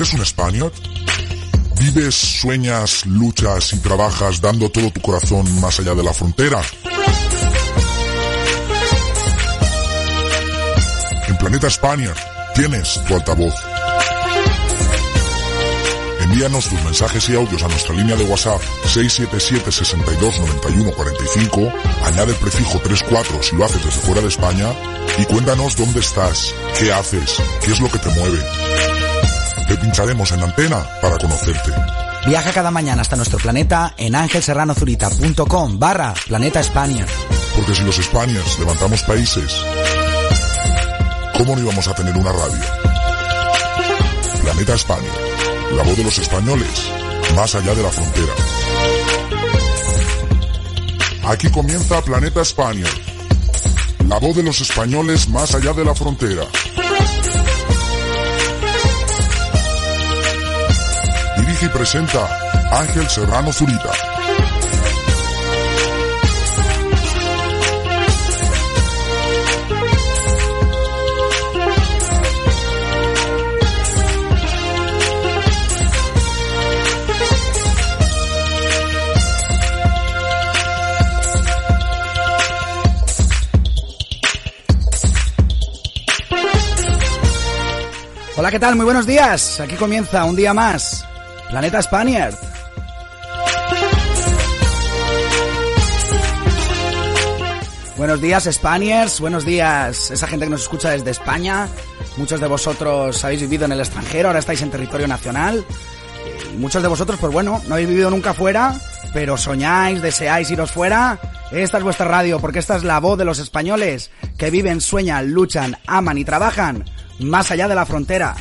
¿Eres un Spaniard? ¿Vives, sueñas, luchas y trabajas dando todo tu corazón más allá de la frontera? En Planeta España tienes tu altavoz. Envíanos tus mensajes y audios a nuestra línea de WhatsApp 677 62 91 45, añade el prefijo 34 si lo haces desde fuera de España y cuéntanos dónde estás, qué haces, qué es lo que te mueve. Te pincharemos en la antena para conocerte. Viaja cada mañana hasta nuestro planeta en angelserranozurita.com barra Planeta España. Porque si los Españas levantamos países, ¿cómo no íbamos a tener una radio? Planeta España, la voz de los españoles, más allá de la frontera. Aquí comienza Planeta España, la voz de los españoles más allá de la frontera. Dirige y presenta Ángel Serrano Zurita. Hola, ¿qué tal? Muy buenos días. Aquí comienza un día más. Planeta Spaniard. Buenos días, Spaniards. Buenos días, esa gente que nos escucha desde España. Muchos de vosotros habéis vivido en el extranjero, ahora estáis en territorio nacional. Y muchos de vosotros, pues bueno, no habéis vivido nunca fuera, pero soñáis, deseáis iros fuera. Esta es vuestra radio, porque esta es la voz de los españoles que viven, sueñan, luchan, aman y trabajan más allá de la frontera.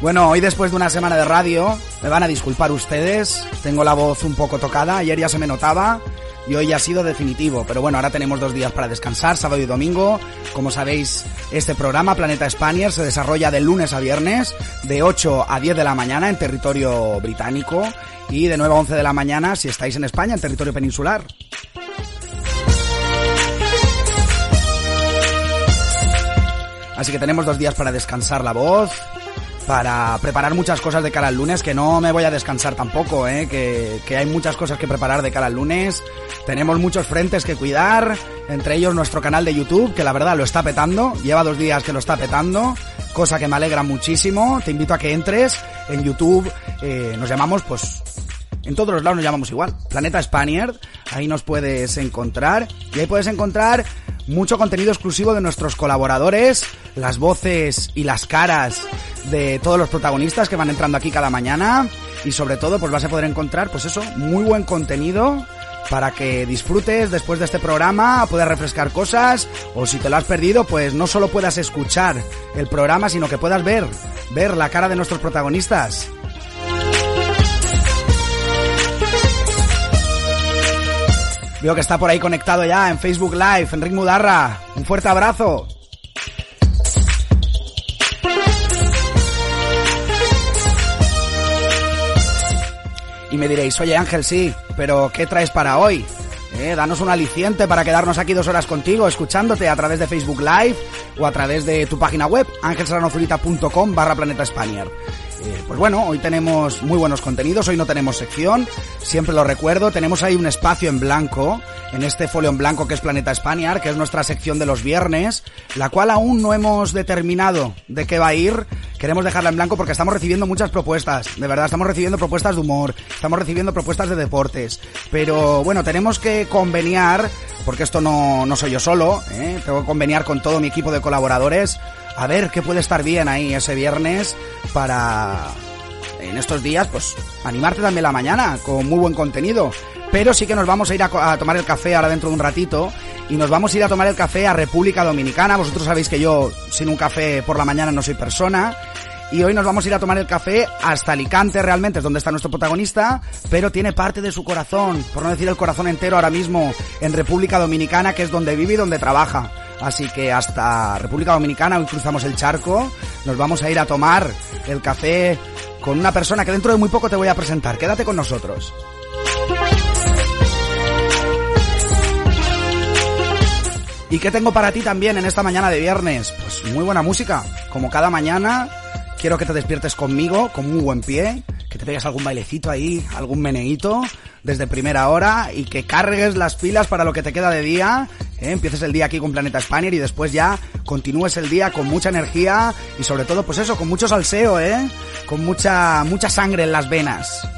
Bueno, hoy después de una semana de radio, me van a disculpar ustedes, tengo la voz un poco tocada, ayer ya se me notaba y hoy ha sido definitivo, pero bueno, ahora tenemos dos días para descansar, sábado y domingo. Como sabéis, este programa, Planeta Spanier, se desarrolla de lunes a viernes, de 8 a 10 de la mañana en territorio británico y de 9 a 11 de la mañana si estáis en España, en territorio peninsular. Así que tenemos dos días para descansar la voz, para preparar muchas cosas de cara al lunes, que no me voy a descansar tampoco, ¿eh? que, que hay muchas cosas que preparar de cara al lunes. Tenemos muchos frentes que cuidar, entre ellos nuestro canal de YouTube, que la verdad lo está petando, lleva dos días que lo está petando, cosa que me alegra muchísimo. Te invito a que entres en YouTube, eh, nos llamamos pues en todos los lados nos llamamos igual. Planeta Spaniard. Ahí nos puedes encontrar. Y ahí puedes encontrar mucho contenido exclusivo de nuestros colaboradores, las voces y las caras de todos los protagonistas que van entrando aquí cada mañana. Y sobre todo, pues vas a poder encontrar, pues eso, muy buen contenido para que disfrutes después de este programa, puedas refrescar cosas, o si te lo has perdido, pues no solo puedas escuchar el programa, sino que puedas ver, ver la cara de nuestros protagonistas. Veo que está por ahí conectado ya en Facebook Live, Enrique Mudarra. Un fuerte abrazo. Y me diréis, oye Ángel, sí, pero ¿qué traes para hoy? Eh, danos un aliciente para quedarnos aquí dos horas contigo, escuchándote a través de Facebook Live o a través de tu página web, angelsaranozurita.com barra Planeta Spaniard. Eh, pues bueno, hoy tenemos muy buenos contenidos, hoy no tenemos sección, siempre lo recuerdo, tenemos ahí un espacio en blanco, en este folio en blanco que es Planeta Spaniard, que es nuestra sección de los viernes, la cual aún no hemos determinado de qué va a ir, queremos dejarla en blanco porque estamos recibiendo muchas propuestas, de verdad, estamos recibiendo propuestas de humor, estamos recibiendo propuestas de deportes, pero bueno, tenemos que conveniar, porque esto no, no soy yo solo, ¿eh? tengo que conveniar con todo mi equipo de colaboradores, a ver qué puede estar bien ahí ese viernes para en estos días pues animarte también la mañana con muy buen contenido. Pero sí que nos vamos a ir a, tomar el café ahora dentro de un ratito y nos vamos a ir a tomar el café a República Dominicana. Vosotros sabéis que yo sin un café por la mañana no soy persona. Y hoy nos vamos a ir a tomar el café hasta Alicante, realmente es donde está nuestro protagonista, pero tiene parte de su corazón, por no decir el corazón entero ahora mismo, en República Dominicana, que es donde vive y donde trabaja. Así que hasta República Dominicana, hoy cruzamos el charco, nos vamos a ir a tomar el café con una persona que dentro de muy poco te voy a presentar. Quédate con nosotros. ¿Y qué tengo para ti también en esta mañana de viernes? Pues muy buena música. Como cada mañana, quiero que te despiertes conmigo con muy buen pie, que te pegues algún bailecito ahí, algún meneíto desde primera hora y que cargues las pilas para lo que te queda de día. ¿eh? Empieces el día aquí con Planeta Spanier y después ya continúes el día con mucha energía y sobre todo, pues eso, con mucho salseo, ¿eh? Con mucha, mucha sangre en las venas.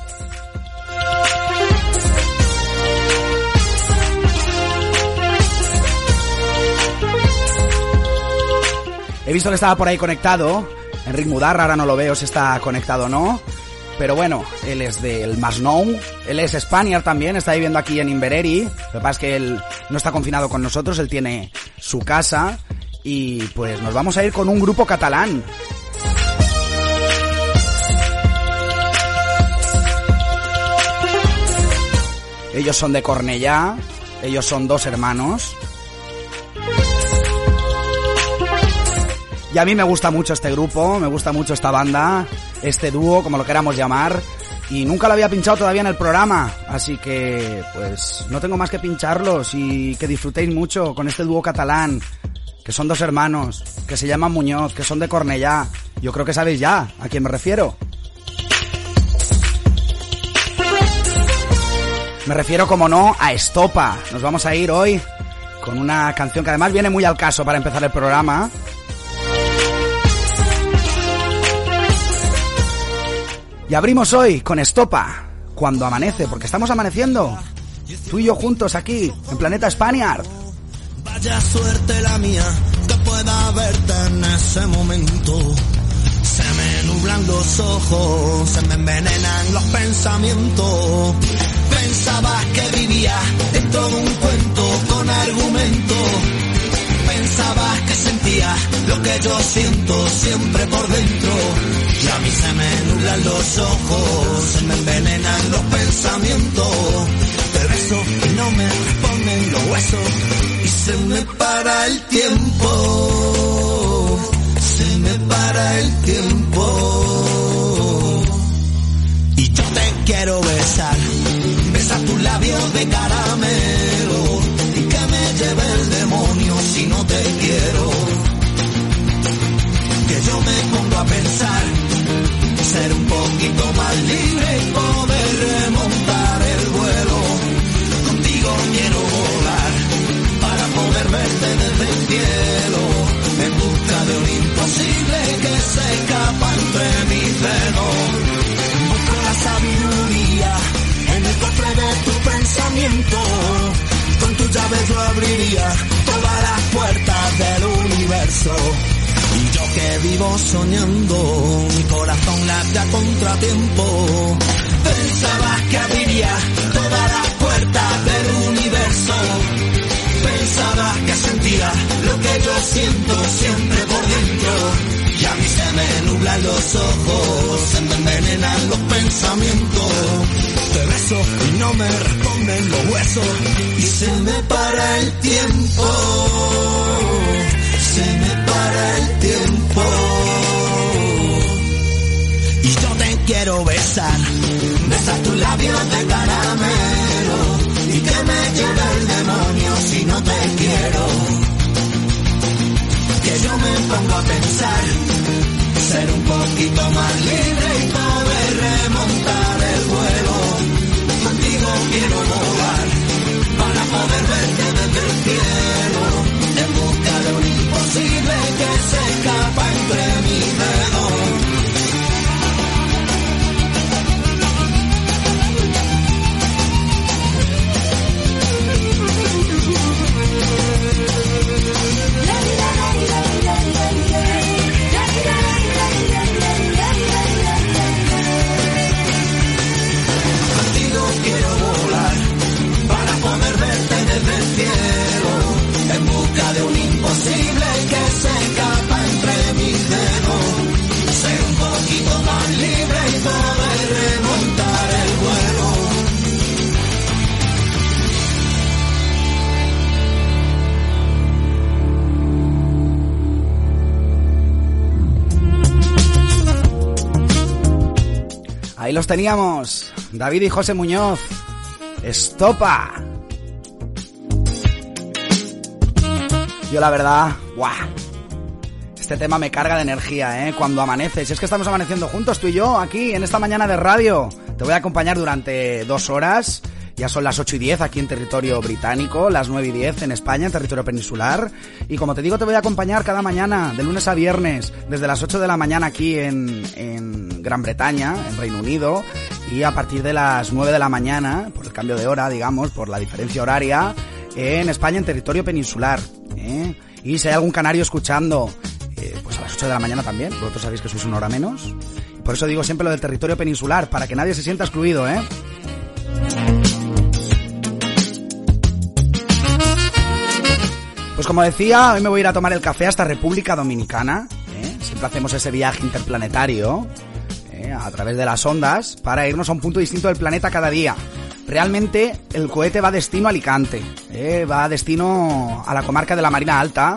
He visto que estaba por ahí conectado. Enric Mudarra, ahora no lo veo si está conectado o no. Pero bueno, él es del Masnou. Él es Spaniard también, está viviendo aquí en Invereri. Lo que pasa es que él no está confinado con nosotros, él tiene su casa. Y pues nos vamos a ir con un grupo catalán. Ellos son de Cornellá, ellos son dos hermanos. Y a mí me gusta mucho este grupo, me gusta mucho esta banda, este dúo, como lo queramos llamar. Y nunca lo había pinchado todavía en el programa. Así que, pues, no tengo más que pincharlos y que disfrutéis mucho con este dúo catalán. Que son dos hermanos, que se llaman Muñoz, que son de Cornellá. Yo creo que sabéis ya a quién me refiero. Me refiero, como no, a Estopa. Nos vamos a ir hoy con una canción que además viene muy al caso para empezar el programa. Y abrimos hoy con Estopa, cuando amanece, porque estamos amaneciendo. Tú y yo juntos aquí, en Planeta Spaniard. Vaya suerte la mía, que pueda verte en ese momento. Se me nublan los ojos, se me envenenan los pensamientos. Pensaba que vivía dentro de un cuento con argumento. Pensaba que sentía lo que yo siento siempre por dentro. Y a mí se me nublan los ojos, se me envenenan los pensamientos. Te beso y no me responden los huesos. Y se me para el tiempo. Se me para el tiempo. Teníamos, David y José Muñoz. Estopa. Yo la verdad, ¡guau! Este tema me carga de energía, ¿eh? Cuando amanece. Si es que estamos amaneciendo juntos, tú y yo, aquí, en esta mañana de radio. Te voy a acompañar durante dos horas. Ya son las 8 y 10 aquí en territorio británico, las 9 y 10 en España, en territorio peninsular. Y como te digo, te voy a acompañar cada mañana, de lunes a viernes, desde las 8 de la mañana aquí en Gran Bretaña, en Reino Unido, y a partir de las 9 de la mañana, por el cambio de hora, digamos, por la diferencia horaria, en España, en territorio peninsular. ¿eh? Y si hay algún canario escuchando, eh, pues a las 8 de la mañana también, vosotros sabéis que sois una hora menos. Por eso digo siempre lo del territorio peninsular, para que nadie se sienta excluido, ¿eh? Pues como decía, hoy me voy a ir a tomar el café hasta República Dominicana. ¿eh? Siempre hacemos ese viaje interplanetario ¿eh? a través de las ondas para irnos a un punto distinto del planeta cada día. Realmente el cohete va destino a Alicante, ¿eh? va destino a la comarca de la Marina Alta,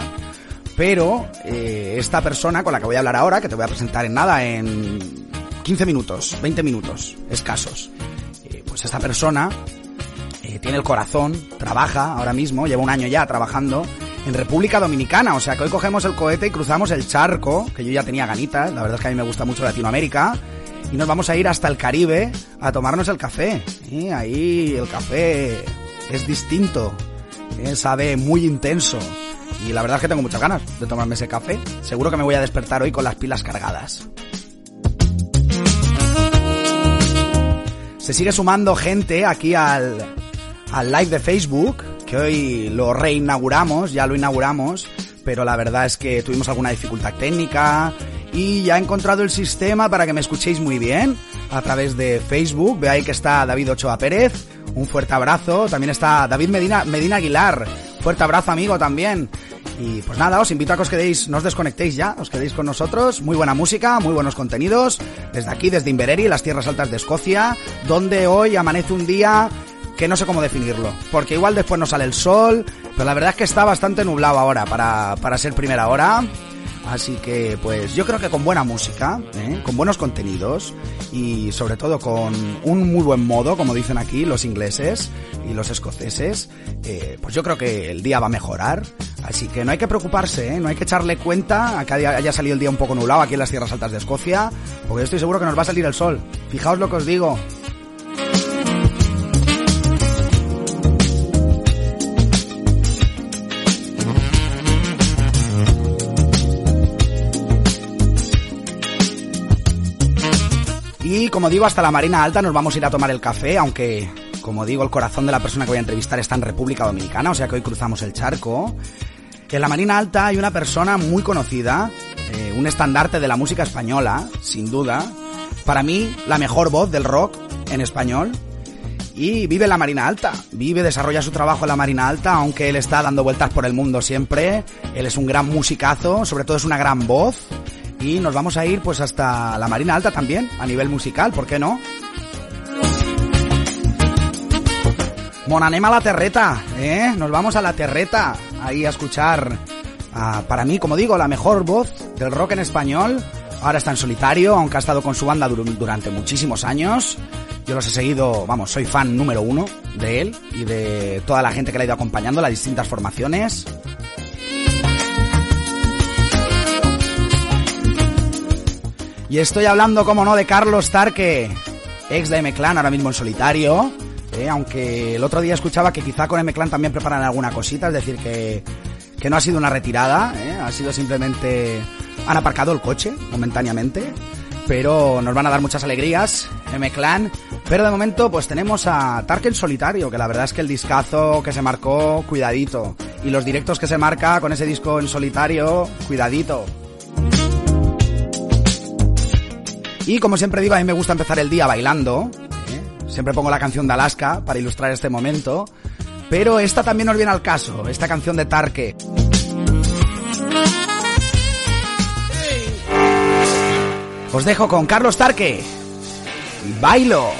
pero eh, esta persona con la que voy a hablar ahora, que te voy a presentar en nada, en 15 minutos, 20 minutos escasos, pues esta persona tiene el corazón, trabaja ahora mismo, lleva un año ya trabajando en República Dominicana, o sea que hoy cogemos el cohete y cruzamos el charco, que yo ya tenía ganitas, la verdad es que a mí me gusta mucho Latinoamérica, y nos vamos a ir hasta el Caribe a tomarnos el café. Ahí el café es distinto, eh, sabe muy intenso. Y la verdad es que tengo muchas ganas de tomarme ese café. Seguro que me voy a despertar hoy con las pilas cargadas. Se sigue sumando gente aquí al, al live de Facebook, que hoy lo reinauguramos, ya lo inauguramos, pero la verdad es que tuvimos alguna dificultad técnica y ya he encontrado el sistema para que me escuchéis muy bien a través de Facebook. Ve ahí que está David Ochoa Pérez, un fuerte abrazo. También está David Medina, Medina Aguilar, fuerte abrazo amigo también. Y pues nada, os invito a que os quedéis, no os desconectéis ya, os quedéis con nosotros. Muy buena música, muy buenos contenidos. Desde aquí, desde Invereri, las tierras altas de Escocia, donde hoy amanece un día que no sé cómo definirlo. Porque igual después no sale el sol, pero la verdad es que está bastante nublado ahora para, para ser primera hora. Así que, pues yo creo que con buena música, ¿eh? con buenos contenidos y sobre todo con un muy buen modo, como dicen aquí los ingleses y los escoceses, eh, pues yo creo que el día va a mejorar. Así que no hay que preocuparse, ¿eh? no hay que echarle cuenta a que haya salido el día un poco nublado aquí en las tierras altas de Escocia, porque estoy seguro que nos va a salir el sol. Fijaos lo que os digo. Y como digo, hasta la Marina Alta nos vamos a ir a tomar el café, aunque, como digo, el corazón de la persona que voy a entrevistar está en República Dominicana, o sea que hoy cruzamos el charco. En la Marina Alta hay una persona muy conocida, eh, un estandarte de la música española, sin duda. Para mí, la mejor voz del rock en español. Y vive en la Marina Alta, vive, desarrolla su trabajo en la Marina Alta, aunque él está dando vueltas por el mundo siempre. Él es un gran musicazo, sobre todo es una gran voz y nos vamos a ir pues hasta la Marina Alta también, a nivel musical, ¿por qué no? Monanem a la Terreta, ¿eh? Nos vamos a la Terreta, ahí a escuchar, para mí, como digo, la mejor voz del rock en español. Ahora está en solitario, aunque ha estado con su banda dur- durante muchísimos años. Yo los he seguido, vamos, soy fan número uno de él y de toda la gente que le ha ido acompañando, las distintas formaciones. Y estoy hablando, como no, de Carlos Tarque, ex de M-Clan, ahora mismo en solitario. eh, aunque el otro día escuchaba que quizá con M-Clan también preparan alguna cosita, es decir, que, que no ha sido una retirada, eh, ha sido simplemente... Han aparcado el coche momentáneamente, pero nos van a dar muchas alegrías, M-Clan. Pero de momento, pues tenemos a Tarque en solitario, que la verdad es que el discazo que se marcó, cuidadito. Y los directos que se marca con ese disco en solitario, cuidadito. Y como siempre digo, a mí me gusta empezar el día bailando. ¿eh? Siempre pongo la canción de Alaska para ilustrar este momento. Pero esta también nos viene al caso, esta canción de Tarque. Os dejo con Carlos Tarque. Bailo.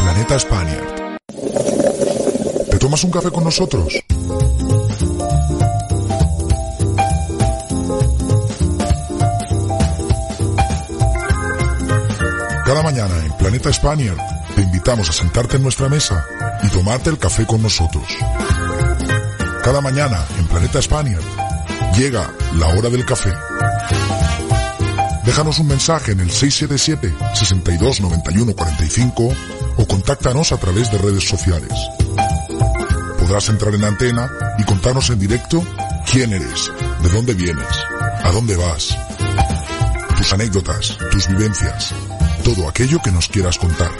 Planeta Spaniard. ¿Te tomas un café con nosotros? Cada mañana en Planeta Spaniard te invitamos a sentarte en nuestra mesa y tomarte el café con nosotros. Cada mañana en Planeta Spaniard llega la hora del café. Déjanos un mensaje en el 677 62 91 45 o contáctanos a través de redes sociales. Podrás entrar en antena y contarnos en directo quién eres, de dónde vienes, a dónde vas, tus anécdotas, tus vivencias, todo aquello que nos quieras contar.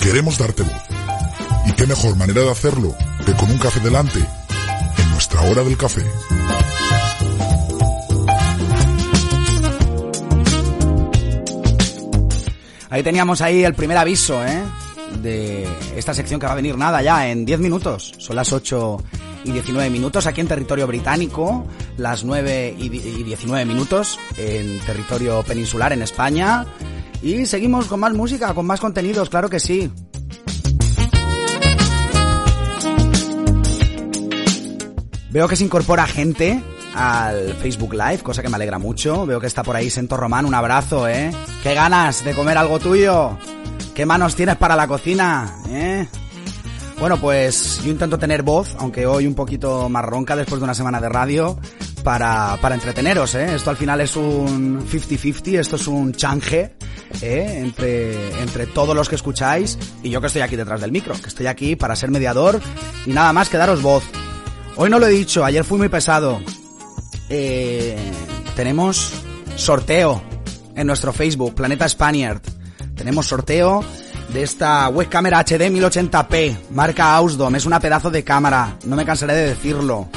Queremos darte voz. ¿Y qué mejor manera de hacerlo que con un café delante en nuestra hora del café? Ahí teníamos ahí el primer aviso, ¿eh? De esta sección que va a venir nada ya en 10 minutos. Son las 8 y 19 minutos aquí en territorio británico, las 9 y 19 minutos en territorio peninsular en España. Y seguimos con más música, con más contenidos, claro que sí. Veo que se incorpora gente al Facebook Live, cosa que me alegra mucho. Veo que está por ahí Sento Román, un abrazo, ¿eh? ¡Qué ganas de comer algo tuyo! ¿Qué manos tienes para la cocina, eh? Bueno, pues yo intento tener voz, aunque hoy un poquito más ronca después de una semana de radio, para, para entreteneros, ¿eh? Esto al final es un 50-50, esto es un change, ¿eh? Entre, entre todos los que escucháis y yo que estoy aquí detrás del micro, que estoy aquí para ser mediador y nada más que daros voz. Hoy no lo he dicho, ayer fui muy pesado. Eh, tenemos sorteo en nuestro Facebook, Planeta Spaniard. Tenemos sorteo de esta web cámara HD 1080p, marca Ausdom, es una pedazo de cámara, no me cansaré de decirlo.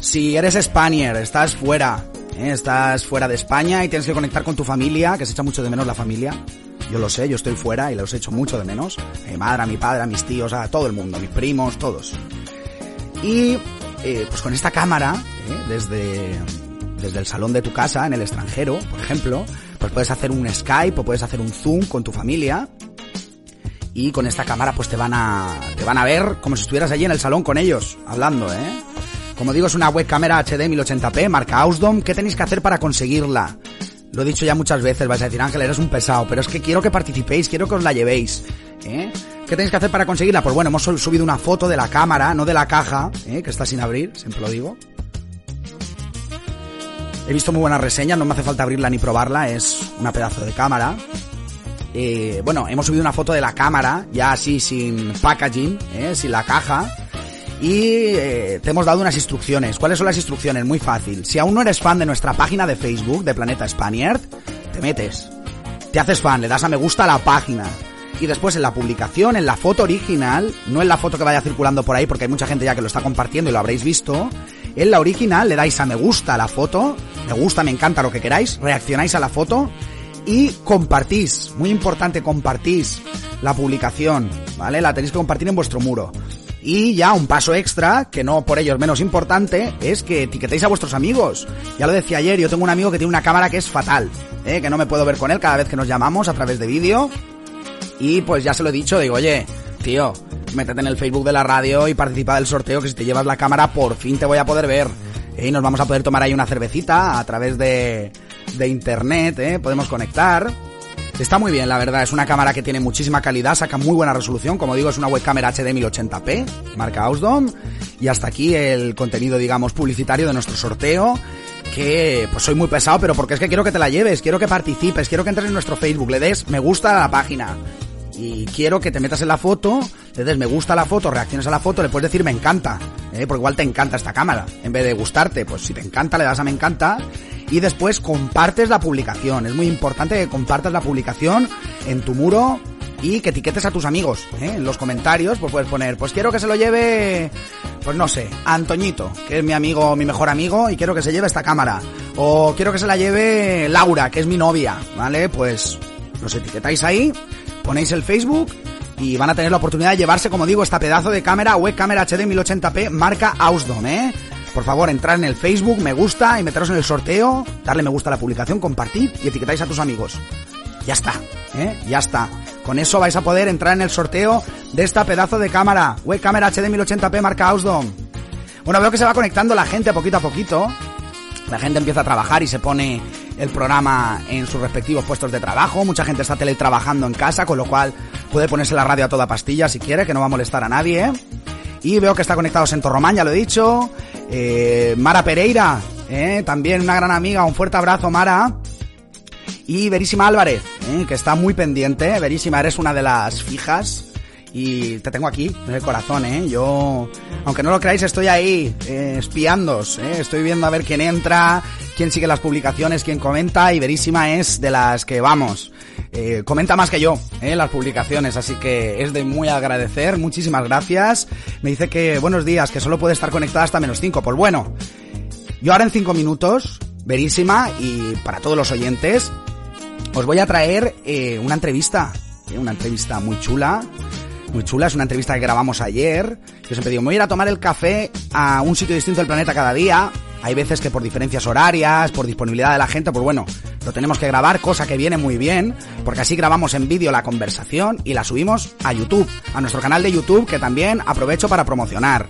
Si eres Spaniard, estás fuera, ¿eh? estás fuera de España y tienes que conectar con tu familia, que se echa mucho de menos la familia. Yo lo sé, yo estoy fuera y los echo mucho de menos. A mi madre, a mi padre, a mis tíos, a todo el mundo, mis primos, todos. Y eh, pues con esta cámara, ¿eh? desde, desde el salón de tu casa, en el extranjero, por ejemplo, pues puedes hacer un Skype o puedes hacer un Zoom con tu familia y con esta cámara pues te van a te van a ver como si estuvieras allí en el salón con ellos hablando, ¿eh? Como digo, es una web cámara HD 1080p, marca Ausdom. ¿Qué tenéis que hacer para conseguirla? Lo he dicho ya muchas veces, vais a decir, Ángel, eres un pesado, pero es que quiero que participéis, quiero que os la llevéis. ¿eh? ¿Qué tenéis que hacer para conseguirla? Pues bueno, hemos subido una foto de la cámara, no de la caja, ¿eh? que está sin abrir, siempre lo digo. He visto muy buenas reseñas, no me hace falta abrirla ni probarla, es una pedazo de cámara. Eh, bueno, hemos subido una foto de la cámara, ya así sin packaging, ¿eh? sin la caja. Y eh, te hemos dado unas instrucciones. ¿Cuáles son las instrucciones? Muy fácil. Si aún no eres fan de nuestra página de Facebook de Planeta Spaniard, te metes. Te haces fan, le das a me gusta a la página. Y después en la publicación, en la foto original, no en la foto que vaya circulando por ahí, porque hay mucha gente ya que lo está compartiendo y lo habréis visto. En la original le dais a me gusta la foto, me gusta, me encanta lo que queráis, reaccionáis a la foto y compartís. Muy importante, compartís la publicación, ¿vale? La tenéis que compartir en vuestro muro. Y ya un paso extra, que no por ello es menos importante, es que etiquetéis a vuestros amigos. Ya lo decía ayer, yo tengo un amigo que tiene una cámara que es fatal, ¿eh? que no me puedo ver con él cada vez que nos llamamos a través de vídeo. Y pues ya se lo he dicho, digo, oye, tío, métete en el Facebook de la radio y participa del sorteo, que si te llevas la cámara por fin te voy a poder ver. ¿eh? Y nos vamos a poder tomar ahí una cervecita a través de, de internet, ¿eh? podemos conectar. Está muy bien, la verdad, es una cámara que tiene muchísima calidad, saca muy buena resolución, como digo, es una webcam HD 1080p, marca Ausdom, y hasta aquí el contenido, digamos, publicitario de nuestro sorteo, que pues soy muy pesado, pero porque es que quiero que te la lleves, quiero que participes, quiero que entres en nuestro Facebook, le des me gusta a la página, y quiero que te metas en la foto, le des me gusta la foto, reacciones a la foto, le puedes decir me encanta, ¿eh? porque igual te encanta esta cámara, en vez de gustarte, pues si te encanta le das a me encanta, y después compartes la publicación. Es muy importante que compartas la publicación en tu muro y que etiquetes a tus amigos. ¿eh? En los comentarios pues puedes poner, pues quiero que se lo lleve, pues no sé, Antoñito, que es mi amigo, mi mejor amigo, y quiero que se lleve esta cámara. O quiero que se la lleve Laura, que es mi novia, ¿vale? Pues los etiquetáis ahí, ponéis el Facebook y van a tener la oportunidad de llevarse, como digo, esta pedazo de cámara, web HD 1080p marca Ausdom, ¿eh? Por favor, entrar en el Facebook, me gusta y meteros en el sorteo, darle me gusta a la publicación, compartid y etiquetáis a tus amigos. Ya está, ¿eh? Ya está. Con eso vais a poder entrar en el sorteo de esta pedazo de cámara. Web HD 1080p marca Ausdom. Bueno, veo que se va conectando la gente poquito a poquito. La gente empieza a trabajar y se pone el programa en sus respectivos puestos de trabajo. Mucha gente está teletrabajando en casa, con lo cual puede ponerse la radio a toda pastilla si quiere, que no va a molestar a nadie. ¿eh? Y veo que está conectado Sento Román, ya lo he dicho. Eh, Mara Pereira, ¿eh? también una gran amiga. Un fuerte abrazo, Mara. Y Verísima Álvarez, ¿eh? que está muy pendiente. Verísima, eres una de las fijas. Y te tengo aquí, en el corazón, ¿eh? Yo, aunque no lo creáis, estoy ahí, eh, espiándos, ¿eh? Estoy viendo a ver quién entra, quién sigue las publicaciones, quién comenta. Y Verísima es de las que, vamos, eh, comenta más que yo, ¿eh? Las publicaciones. Así que es de muy agradecer. Muchísimas gracias. Me dice que, buenos días, que solo puede estar conectada hasta menos 5. Pues bueno, yo ahora en 5 minutos, Verísima, y para todos los oyentes, os voy a traer eh, una entrevista, eh, una entrevista muy chula, muy chula, es una entrevista que grabamos ayer. Yo siempre digo, me voy a ir a tomar el café a un sitio distinto del planeta cada día. Hay veces que por diferencias horarias, por disponibilidad de la gente, pues bueno, lo tenemos que grabar, cosa que viene muy bien, porque así grabamos en vídeo la conversación y la subimos a YouTube, a nuestro canal de YouTube, que también aprovecho para promocionar.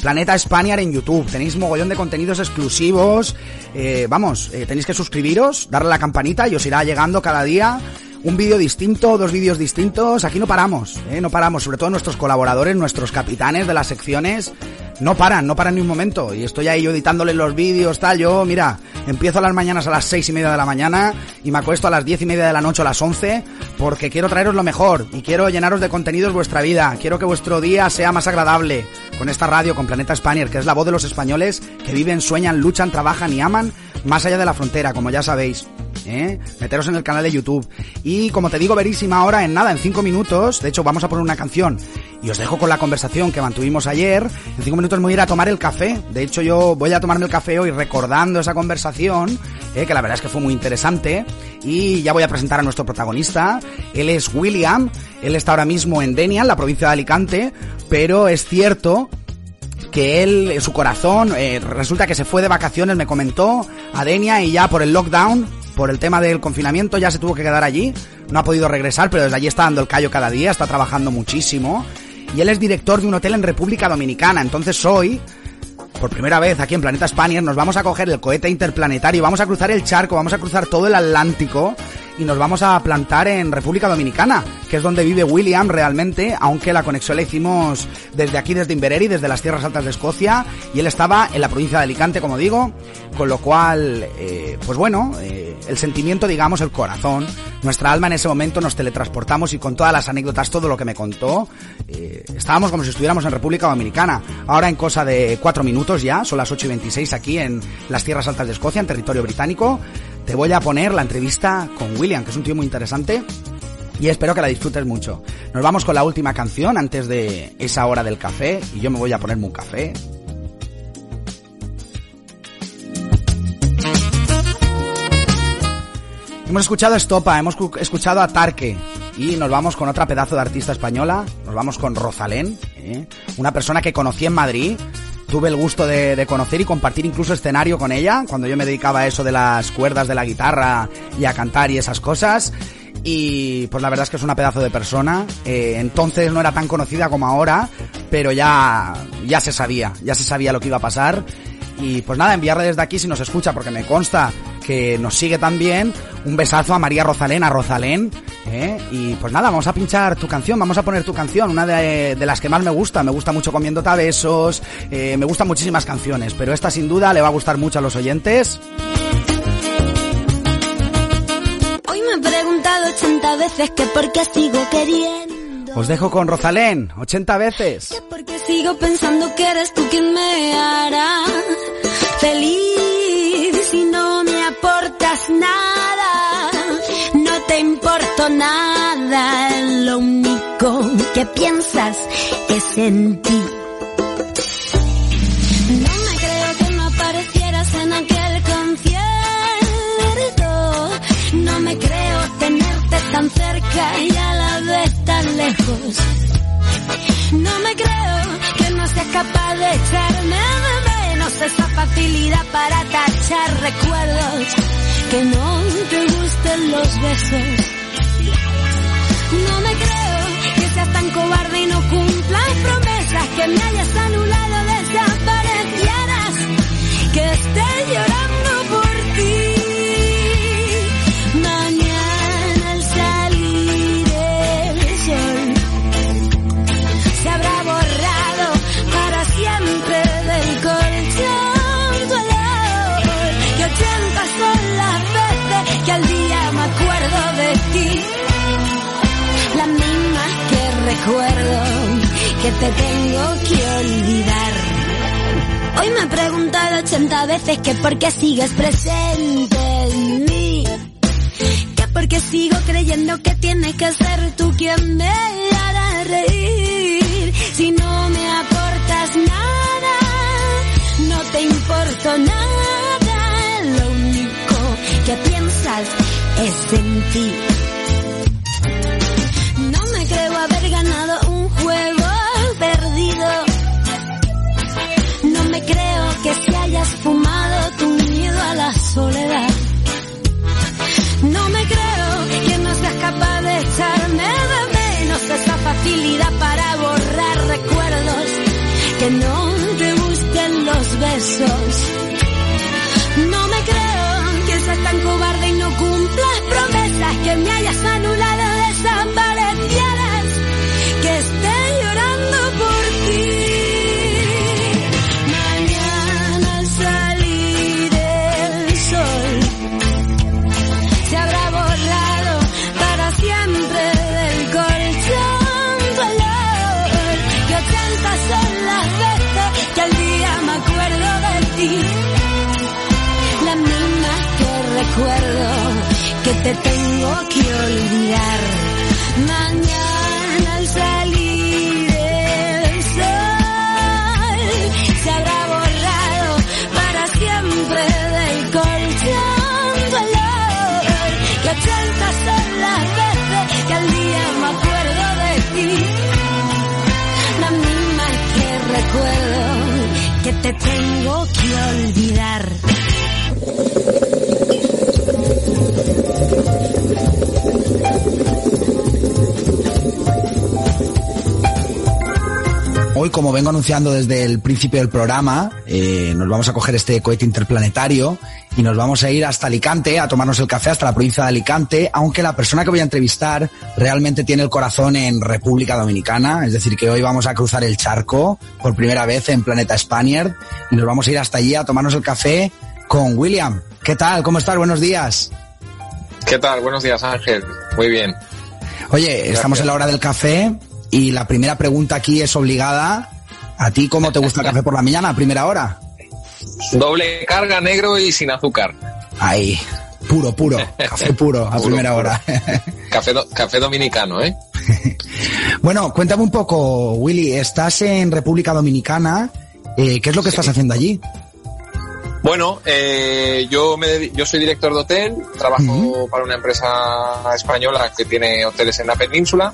Planeta Spaniard en YouTube. Tenéis mogollón de contenidos exclusivos. Eh, vamos, eh, tenéis que suscribiros, darle a la campanita y os irá llegando cada día un vídeo distinto, dos vídeos distintos. Aquí no paramos, ¿eh? no paramos. Sobre todo nuestros colaboradores, nuestros capitanes de las secciones. No paran, no paran ni un momento. Y estoy ahí yo editándoles los vídeos, tal. Yo, mira, empiezo las mañanas a las seis y media de la mañana y me acuesto a las diez y media de la noche a las once porque quiero traeros lo mejor y quiero llenaros de contenidos vuestra vida. Quiero que vuestro día sea más agradable con esta radio, con Planeta Spanier, que es la voz de los españoles que viven, sueñan, luchan, trabajan y aman más allá de la frontera, como ya sabéis. ¿Eh? Meteros en el canal de YouTube. Y como te digo, verísima ahora, en nada, en cinco minutos, de hecho vamos a poner una canción y os dejo con la conversación que mantuvimos ayer. En cinco minutos me voy a ir a tomar el café. De hecho, yo voy a tomarme el café hoy recordando esa conversación, eh, que la verdad es que fue muy interesante. Y ya voy a presentar a nuestro protagonista. Él es William. Él está ahora mismo en Denia, en la provincia de Alicante. Pero es cierto que él, su corazón, eh, resulta que se fue de vacaciones, me comentó, a Denia y ya por el lockdown, por el tema del confinamiento, ya se tuvo que quedar allí. No ha podido regresar, pero desde allí está dando el callo cada día, está trabajando muchísimo. Y él es director de un hotel en República Dominicana. Entonces hoy, por primera vez aquí en Planeta Spanier, nos vamos a coger el cohete interplanetario, vamos a cruzar el charco, vamos a cruzar todo el Atlántico y nos vamos a plantar en República Dominicana, que es donde vive William realmente, aunque la conexión la hicimos desde aquí, desde Invereri, desde las tierras altas de Escocia, y él estaba en la provincia de Alicante, como digo, con lo cual, eh, pues bueno, eh, el sentimiento, digamos, el corazón, nuestra alma en ese momento nos teletransportamos y con todas las anécdotas, todo lo que me contó, eh, estábamos como si estuviéramos en República Dominicana. Ahora en cosa de cuatro minutos ya, son las 8 y 26 aquí en las tierras altas de Escocia, en territorio británico, te voy a poner la entrevista con William, que es un tío muy interesante. Y espero que la disfrutes mucho. Nos vamos con la última canción antes de esa hora del café. Y yo me voy a ponerme un café. Hemos escuchado Estopa, hemos escuchado a Tarque. Y nos vamos con otra pedazo de artista española. Nos vamos con Rosalén. ¿eh? Una persona que conocí en Madrid tuve el gusto de, de, conocer y compartir incluso escenario con ella, cuando yo me dedicaba a eso de las cuerdas de la guitarra y a cantar y esas cosas. Y pues la verdad es que es una pedazo de persona. Eh, entonces no era tan conocida como ahora, pero ya, ya se sabía, ya se sabía lo que iba a pasar. Y pues nada, enviarle desde aquí si nos escucha, porque me consta que nos sigue también, un besazo a María Rosalén, a Rosalén. ¿Eh? Y pues nada, vamos a pinchar tu canción, vamos a poner tu canción, una de, de las que más me gusta. Me gusta mucho comiendo besos, eh, me gustan muchísimas canciones, pero esta sin duda le va a gustar mucho a los oyentes. Hoy me he preguntado 80 veces que por qué sigo queriendo. Os dejo con Rosalén, 80 veces. Que porque sigo pensando que eres tú quien me hará feliz si no me aportas nada. Importo nada, lo único que piensas es en ti. No me creo que no aparecieras en aquel concierto. No me creo tenerte tan cerca y a la vez tan lejos. No me creo que no seas capaz de echarme de menos esa facilidad para tachar recuerdos. Que no te gusten los besos No me creo que seas tan cobarde y no cumplas promesas, que me hayas anulado, desaparecieras, que esté llorando te tengo que olvidar. Hoy me he preguntado 80 veces que por qué sigues presente en mí. Que porque sigo creyendo que tienes que ser tú quien me hará reír. Si no me aportas nada, no te importo nada. Lo único que piensas es en ti. Creo que si hayas fumado tu miedo a la soledad. No me creo que no seas capaz de echarme de menos esa facilidad para borrar recuerdos que no te gusten los besos. Recuerdo que te tengo que olvidar. Mañana al salir el sol se habrá borrado para siempre del colchón tu olor. Y ochenta son las veces que al día me acuerdo de ti. Las mismas que recuerdo que te tengo que olvidar. Hoy, como vengo anunciando desde el principio del programa, eh, nos vamos a coger este cohete interplanetario y nos vamos a ir hasta Alicante a tomarnos el café hasta la provincia de Alicante, aunque la persona que voy a entrevistar realmente tiene el corazón en República Dominicana, es decir, que hoy vamos a cruzar el charco por primera vez en Planeta Spaniard y nos vamos a ir hasta allí a tomarnos el café con William. ¿Qué tal? ¿Cómo estás? Buenos días. ¿Qué tal? Buenos días, Ángel. Muy bien. Oye, estamos en la hora del café y la primera pregunta aquí es obligada. ¿A ti cómo te gusta el café por la mañana, a primera hora? Doble carga, negro y sin azúcar. Ahí, puro, puro, café puro a Puro, primera puro. hora. Café, do- café dominicano, ¿eh? bueno, cuéntame un poco, Willy, estás en República Dominicana, eh, ¿qué es lo que estás haciendo allí? Bueno, eh, yo, me yo soy director de hotel, trabajo para una empresa española que tiene hoteles en la península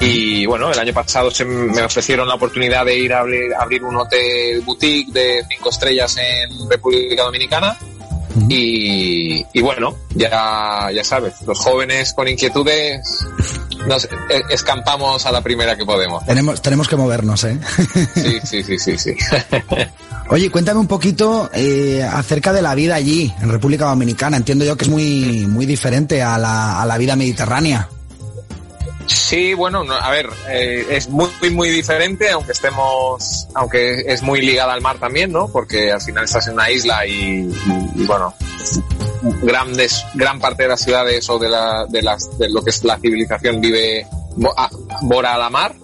y bueno, el año pasado se me ofrecieron la oportunidad de ir a abrir, abrir un hotel boutique de cinco estrellas en República Dominicana y, y bueno, ya, ya sabes, los jóvenes con inquietudes nos eh, escampamos a la primera que podemos. Tenemos, tenemos que movernos, ¿eh? Sí, sí, sí, sí, sí. Oye, cuéntame un poquito eh, acerca de la vida allí, en República Dominicana. Entiendo yo que es muy, muy diferente a la, a la vida mediterránea. Sí, bueno, no, a ver, eh, es muy, muy, diferente, aunque estemos, aunque es muy ligada al mar también, ¿no? Porque al final estás en una isla y, bueno, grandes, gran parte de las ciudades o de la, de las, de lo que es la civilización vive bora a la mar.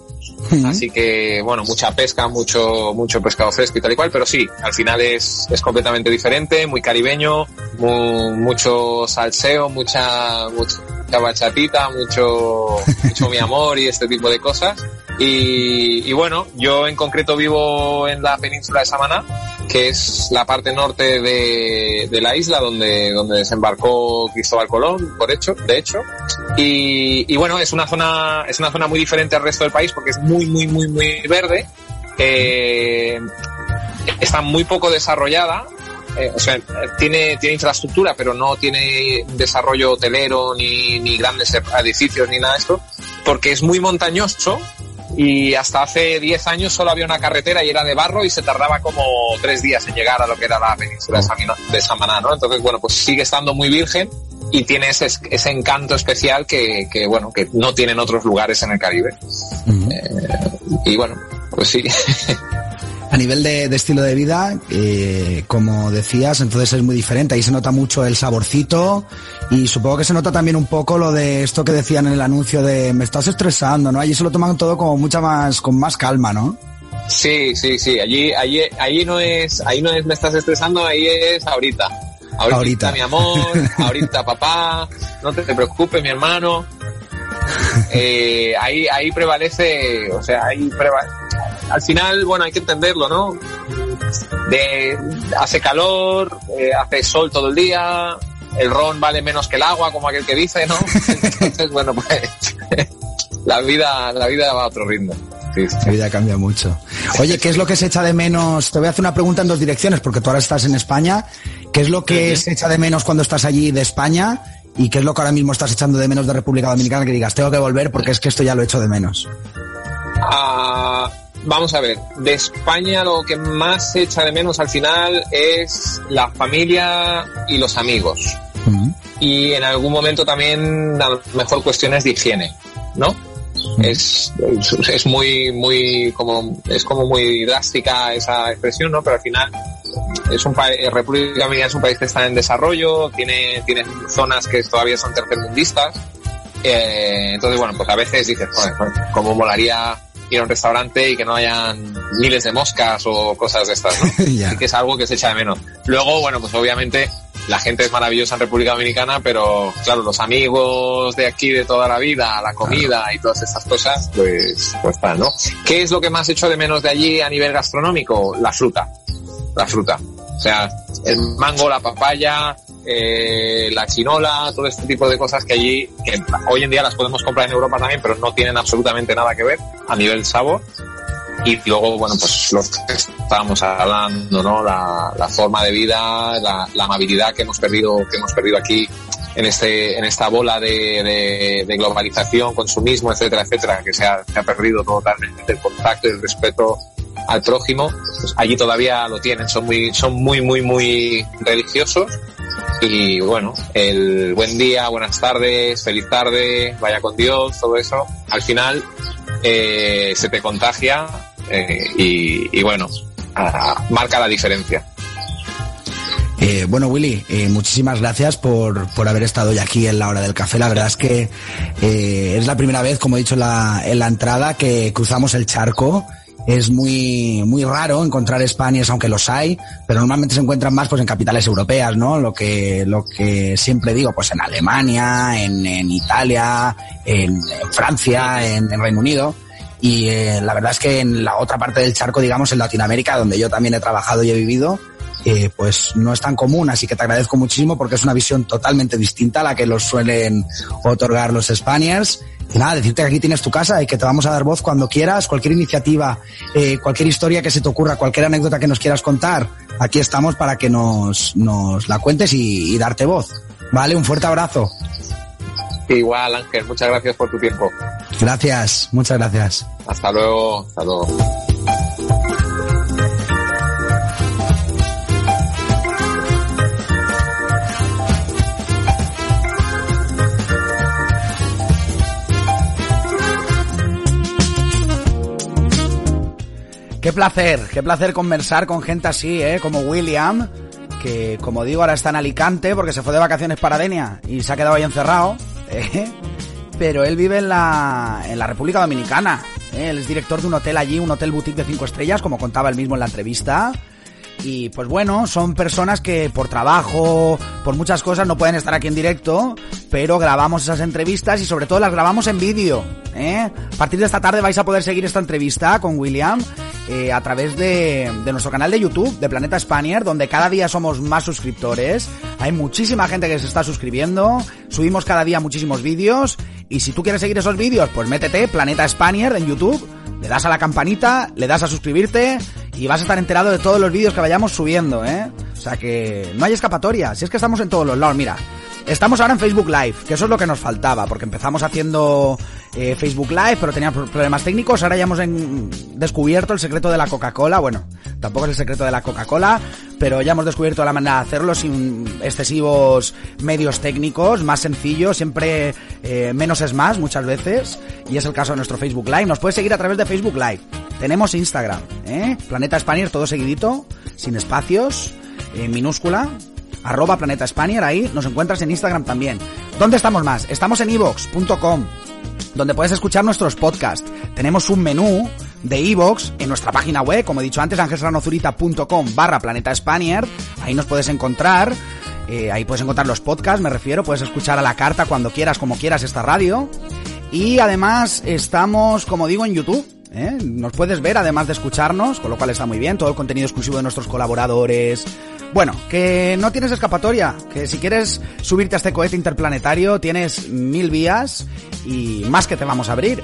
Así que, bueno, mucha pesca, mucho, mucho pescado fresco y tal y cual, pero sí, al final es, es completamente diferente, muy caribeño, mu- mucho salseo, mucha, mucha bachatita, mucho, mucho mi amor y este tipo de cosas. Y, y bueno, yo en concreto vivo en la península de Samaná, que es la parte norte de, de la isla donde, donde desembarcó Cristóbal Colón, por hecho, de hecho. Y, y bueno, es una zona, es una zona muy diferente al resto del país porque es muy, muy, muy, muy verde. Eh, está muy poco desarrollada. eh, o sea, tiene, tiene infraestructura, pero no tiene desarrollo hotelero ni, ni grandes edificios ni nada de esto. porque es muy montañoso y hasta hace 10 años solo había una carretera y era de barro y se tardaba como tres días en llegar a lo que era la península de Samaná, ¿no? Entonces, bueno, pues sigue estando muy virgen y tiene ese, ese encanto especial que, que, bueno, que no tienen otros lugares en el Caribe. eh, y bueno, pues sí. A nivel de, de estilo de vida, eh, como decías, entonces es muy diferente. Ahí se nota mucho el saborcito y supongo que se nota también un poco lo de esto que decían en el anuncio de me estás estresando, ¿no? Allí se lo toman todo como mucha más, con más calma, ¿no? Sí, sí, sí. Allí, allí, allí no es, ahí no es me estás estresando, ahí es ahorita. Ahorita, Ahorita. mi amor, ahorita papá, no te, te preocupes mi hermano. Eh, ahí, ahí prevalece, o sea, ahí prevalece. Al final, bueno, hay que entenderlo, ¿no? De, hace calor, eh, hace sol todo el día, el ron vale menos que el agua, como aquel que dice, ¿no? Entonces, bueno, pues la vida, la vida va a otro ritmo. Sí, sí. La vida cambia mucho. Oye, ¿qué es lo que se echa de menos? Te voy a hacer una pregunta en dos direcciones, porque tú ahora estás en España. ¿Qué es lo que se echa de menos cuando estás allí de España? ¿Y qué es lo que ahora mismo estás echando de menos de República Dominicana? Que digas, tengo que volver porque es que esto ya lo echo de menos. Ah, vamos a ver, de España lo que más se echa de menos al final es la familia y los amigos. Y en algún momento también a lo mejor cuestiones de higiene, ¿no? Es, es, es muy, muy, como, es como muy drástica esa expresión, ¿no? Pero al final es un país, República Dominicana es un país que está en desarrollo, tiene, tiene zonas que todavía son tercermundistas. Eh, entonces, bueno, pues a veces dices, cómo molaría ir a un restaurante y que no hayan miles de moscas o cosas de estas, ¿no? Ya. Así que es algo que se echa de menos. Luego, bueno, pues obviamente la gente es maravillosa en República Dominicana, pero claro, los amigos de aquí de toda la vida, la comida y todas estas cosas, pues, pues tal, ¿no? ¿Qué es lo que más echo de menos de allí a nivel gastronómico? La fruta. La fruta. O sea, el mango, la papaya, eh, la chinola, todo este tipo de cosas que allí, que hoy en día las podemos comprar en Europa también, pero no tienen absolutamente nada que ver a nivel sabor. Y luego, bueno, pues lo que estábamos hablando, ¿no? La, la forma de vida, la, amabilidad que hemos perdido, que hemos perdido aquí en este, en esta bola de, de, de globalización, consumismo, etcétera, etcétera, que se ha, se ha perdido totalmente el contacto y el respeto al prójimo, pues allí todavía lo tienen, son muy, son muy, muy, muy religiosos. Y bueno, el buen día, buenas tardes, feliz tarde, vaya con Dios, todo eso, al final eh, se te contagia eh, y, y bueno, marca la diferencia. Eh, bueno, Willy, muchísimas gracias por, por haber estado hoy aquí en la hora del café. La verdad es que es la primera vez, como he dicho la, en la entrada, que cruzamos el charco. Es muy, muy raro encontrar Spaniards, aunque los hay, pero normalmente se encuentran más pues en capitales europeas, ¿no? Lo que, lo que siempre digo, pues en Alemania, en, en Italia, en, Francia, en, en Reino Unido. Y eh, la verdad es que en la otra parte del charco, digamos, en Latinoamérica, donde yo también he trabajado y he vivido, eh, pues no es tan común, así que te agradezco muchísimo porque es una visión totalmente distinta a la que los suelen otorgar los Spaniards. Y nada, decirte que aquí tienes tu casa y que te vamos a dar voz cuando quieras, cualquier iniciativa, eh, cualquier historia que se te ocurra, cualquier anécdota que nos quieras contar, aquí estamos para que nos, nos la cuentes y, y darte voz. Vale, un fuerte abrazo. Igual, Ángel, muchas gracias por tu tiempo. Gracias, muchas gracias. Hasta luego, hasta luego. Qué placer, qué placer conversar con gente así, ¿eh? Como William, que como digo ahora está en Alicante porque se fue de vacaciones para Denia y se ha quedado ahí encerrado, ¿eh? Pero él vive en la, en la República Dominicana, ¿eh? Él es director de un hotel allí, un hotel boutique de cinco estrellas, como contaba él mismo en la entrevista. Y pues bueno, son personas que por trabajo, por muchas cosas no pueden estar aquí en directo, pero grabamos esas entrevistas y sobre todo las grabamos en vídeo. ¿eh? A partir de esta tarde vais a poder seguir esta entrevista con William eh, a través de, de nuestro canal de YouTube, de Planeta Spaniard, donde cada día somos más suscriptores. Hay muchísima gente que se está suscribiendo, subimos cada día muchísimos vídeos. Y si tú quieres seguir esos vídeos, pues métete Planeta Spaniard en YouTube, le das a la campanita, le das a suscribirte y vas a estar enterado de todos los vídeos que vayamos subiendo, ¿eh? O sea que no hay escapatoria, si es que estamos en todos los lados, mira. Estamos ahora en Facebook Live, que eso es lo que nos faltaba, porque empezamos haciendo eh, Facebook Live, pero teníamos problemas técnicos. Ahora ya hemos en- descubierto el secreto de la Coca-Cola. Bueno, tampoco es el secreto de la Coca-Cola, pero ya hemos descubierto la manera de hacerlo sin excesivos medios técnicos, más sencillo, siempre eh, menos es más muchas veces. Y es el caso de nuestro Facebook Live. Nos puedes seguir a través de Facebook Live. Tenemos Instagram, ¿eh? Planeta Spanier, todo seguidito, sin espacios, en minúscula, arroba Planeta Spanier, ahí nos encuentras en Instagram también. ¿Dónde estamos más? Estamos en evox.com, donde puedes escuchar nuestros podcasts. Tenemos un menú de evox en nuestra página web, como he dicho antes, angelsanozurita.com barra Planeta Spanier, ahí nos puedes encontrar. eh, ahí puedes encontrar los podcasts, me refiero, puedes escuchar a la carta cuando quieras, como quieras esta radio. Y además estamos, como digo, en YouTube. ¿Eh? Nos puedes ver además de escucharnos, con lo cual está muy bien, todo el contenido exclusivo de nuestros colaboradores. Bueno, que no tienes escapatoria, que si quieres subirte a este cohete interplanetario tienes mil vías y más que te vamos a abrir.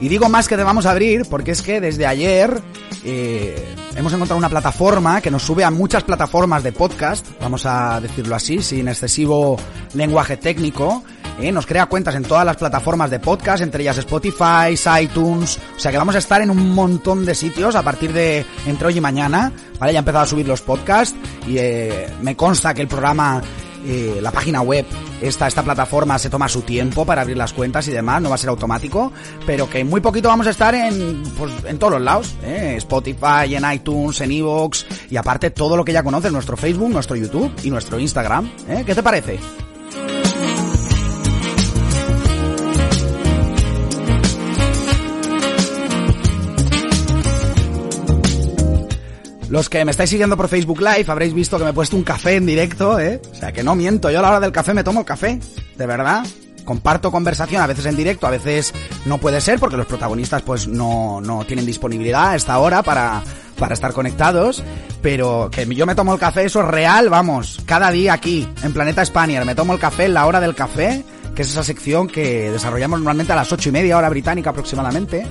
Y digo más que te vamos a abrir porque es que desde ayer eh, hemos encontrado una plataforma que nos sube a muchas plataformas de podcast, vamos a decirlo así, sin excesivo lenguaje técnico. Eh, nos crea cuentas en todas las plataformas de podcast, entre ellas Spotify, iTunes, o sea que vamos a estar en un montón de sitios a partir de entre hoy y mañana, ¿vale? Ya he empezado a subir los podcasts y eh, me consta que el programa eh, la página web, esta, esta plataforma se toma su tiempo para abrir las cuentas y demás, no va a ser automático, pero que muy poquito vamos a estar en, pues, en todos los lados, ¿eh? Spotify, en iTunes, en Evox y aparte todo lo que ya conoces, nuestro Facebook, nuestro YouTube y nuestro Instagram. ¿eh? ¿Qué te parece? Los que me estáis siguiendo por Facebook Live habréis visto que me he puesto un café en directo, ¿eh? O sea, que no miento, yo a la hora del café me tomo el café, de verdad. Comparto conversación, a veces en directo, a veces no puede ser porque los protagonistas pues no, no tienen disponibilidad a esta hora para, para estar conectados, pero que yo me tomo el café, eso es real, vamos, cada día aquí, en Planeta Spanier, me tomo el café en la hora del café, que es esa sección que desarrollamos normalmente a las ocho y media hora británica aproximadamente.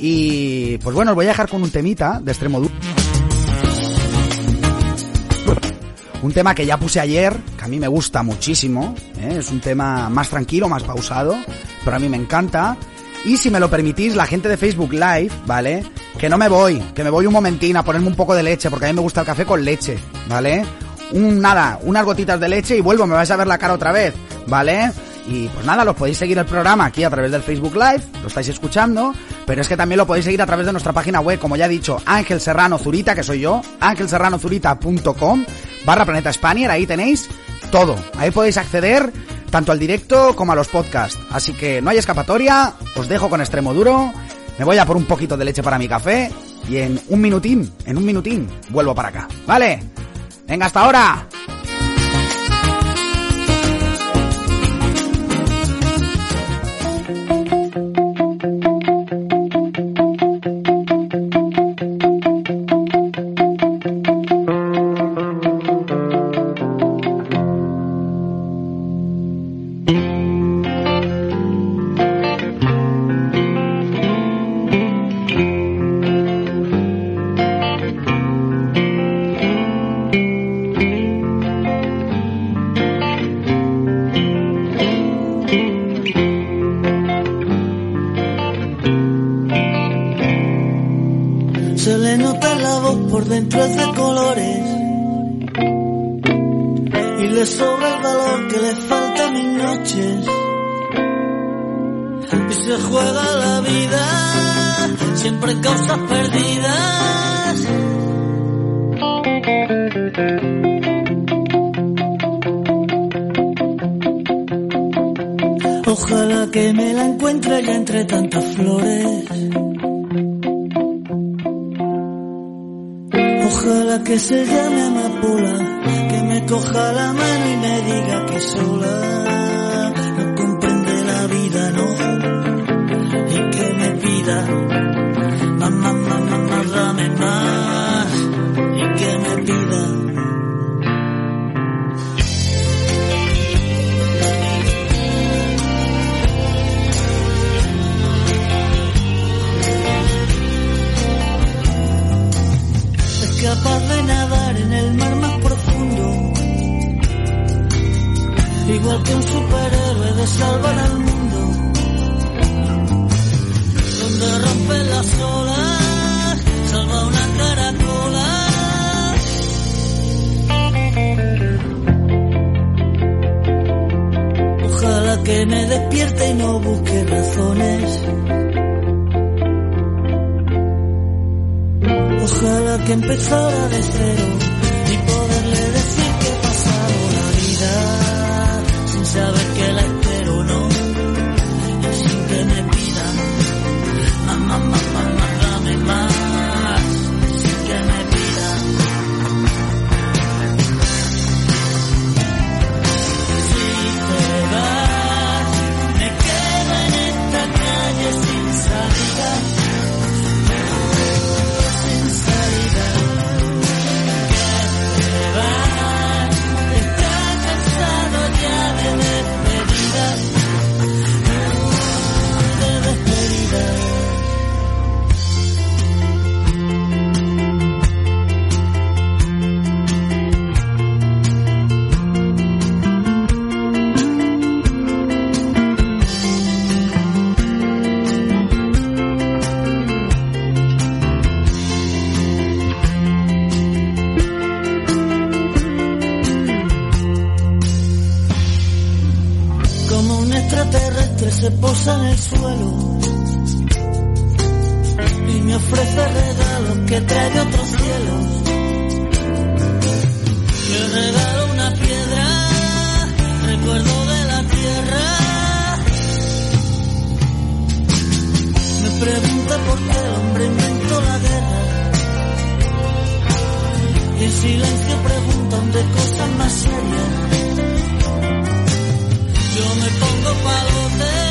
Y pues bueno, os voy a dejar con un temita de extremo duro. Un tema que ya puse ayer, que a mí me gusta muchísimo, ¿eh? es un tema más tranquilo, más pausado, pero a mí me encanta. Y si me lo permitís, la gente de Facebook Live, ¿vale? Que no me voy, que me voy un momentín a ponerme un poco de leche, porque a mí me gusta el café con leche, ¿vale? Un nada, unas gotitas de leche y vuelvo, me vais a ver la cara otra vez, ¿vale? Y pues nada, los podéis seguir el programa aquí a través del Facebook Live, lo estáis escuchando, pero es que también lo podéis seguir a través de nuestra página web, como ya he dicho, Ángel Serrano Zurita, que soy yo, angelserranozurita.com barra Planeta Spanier, ahí tenéis todo. Ahí podéis acceder tanto al directo como a los podcasts. Así que no hay escapatoria, os dejo con extremo duro, me voy a por un poquito de leche para mi café y en un minutín, en un minutín, vuelvo para acá. ¿Vale? Venga, hasta ahora. ofrece regalo que trae de otros cielos. Me regalo una piedra, recuerdo de la tierra. Me pregunta por qué el hombre inventó la guerra. Y en silencio preguntan de cosas más serias. Yo me pongo palote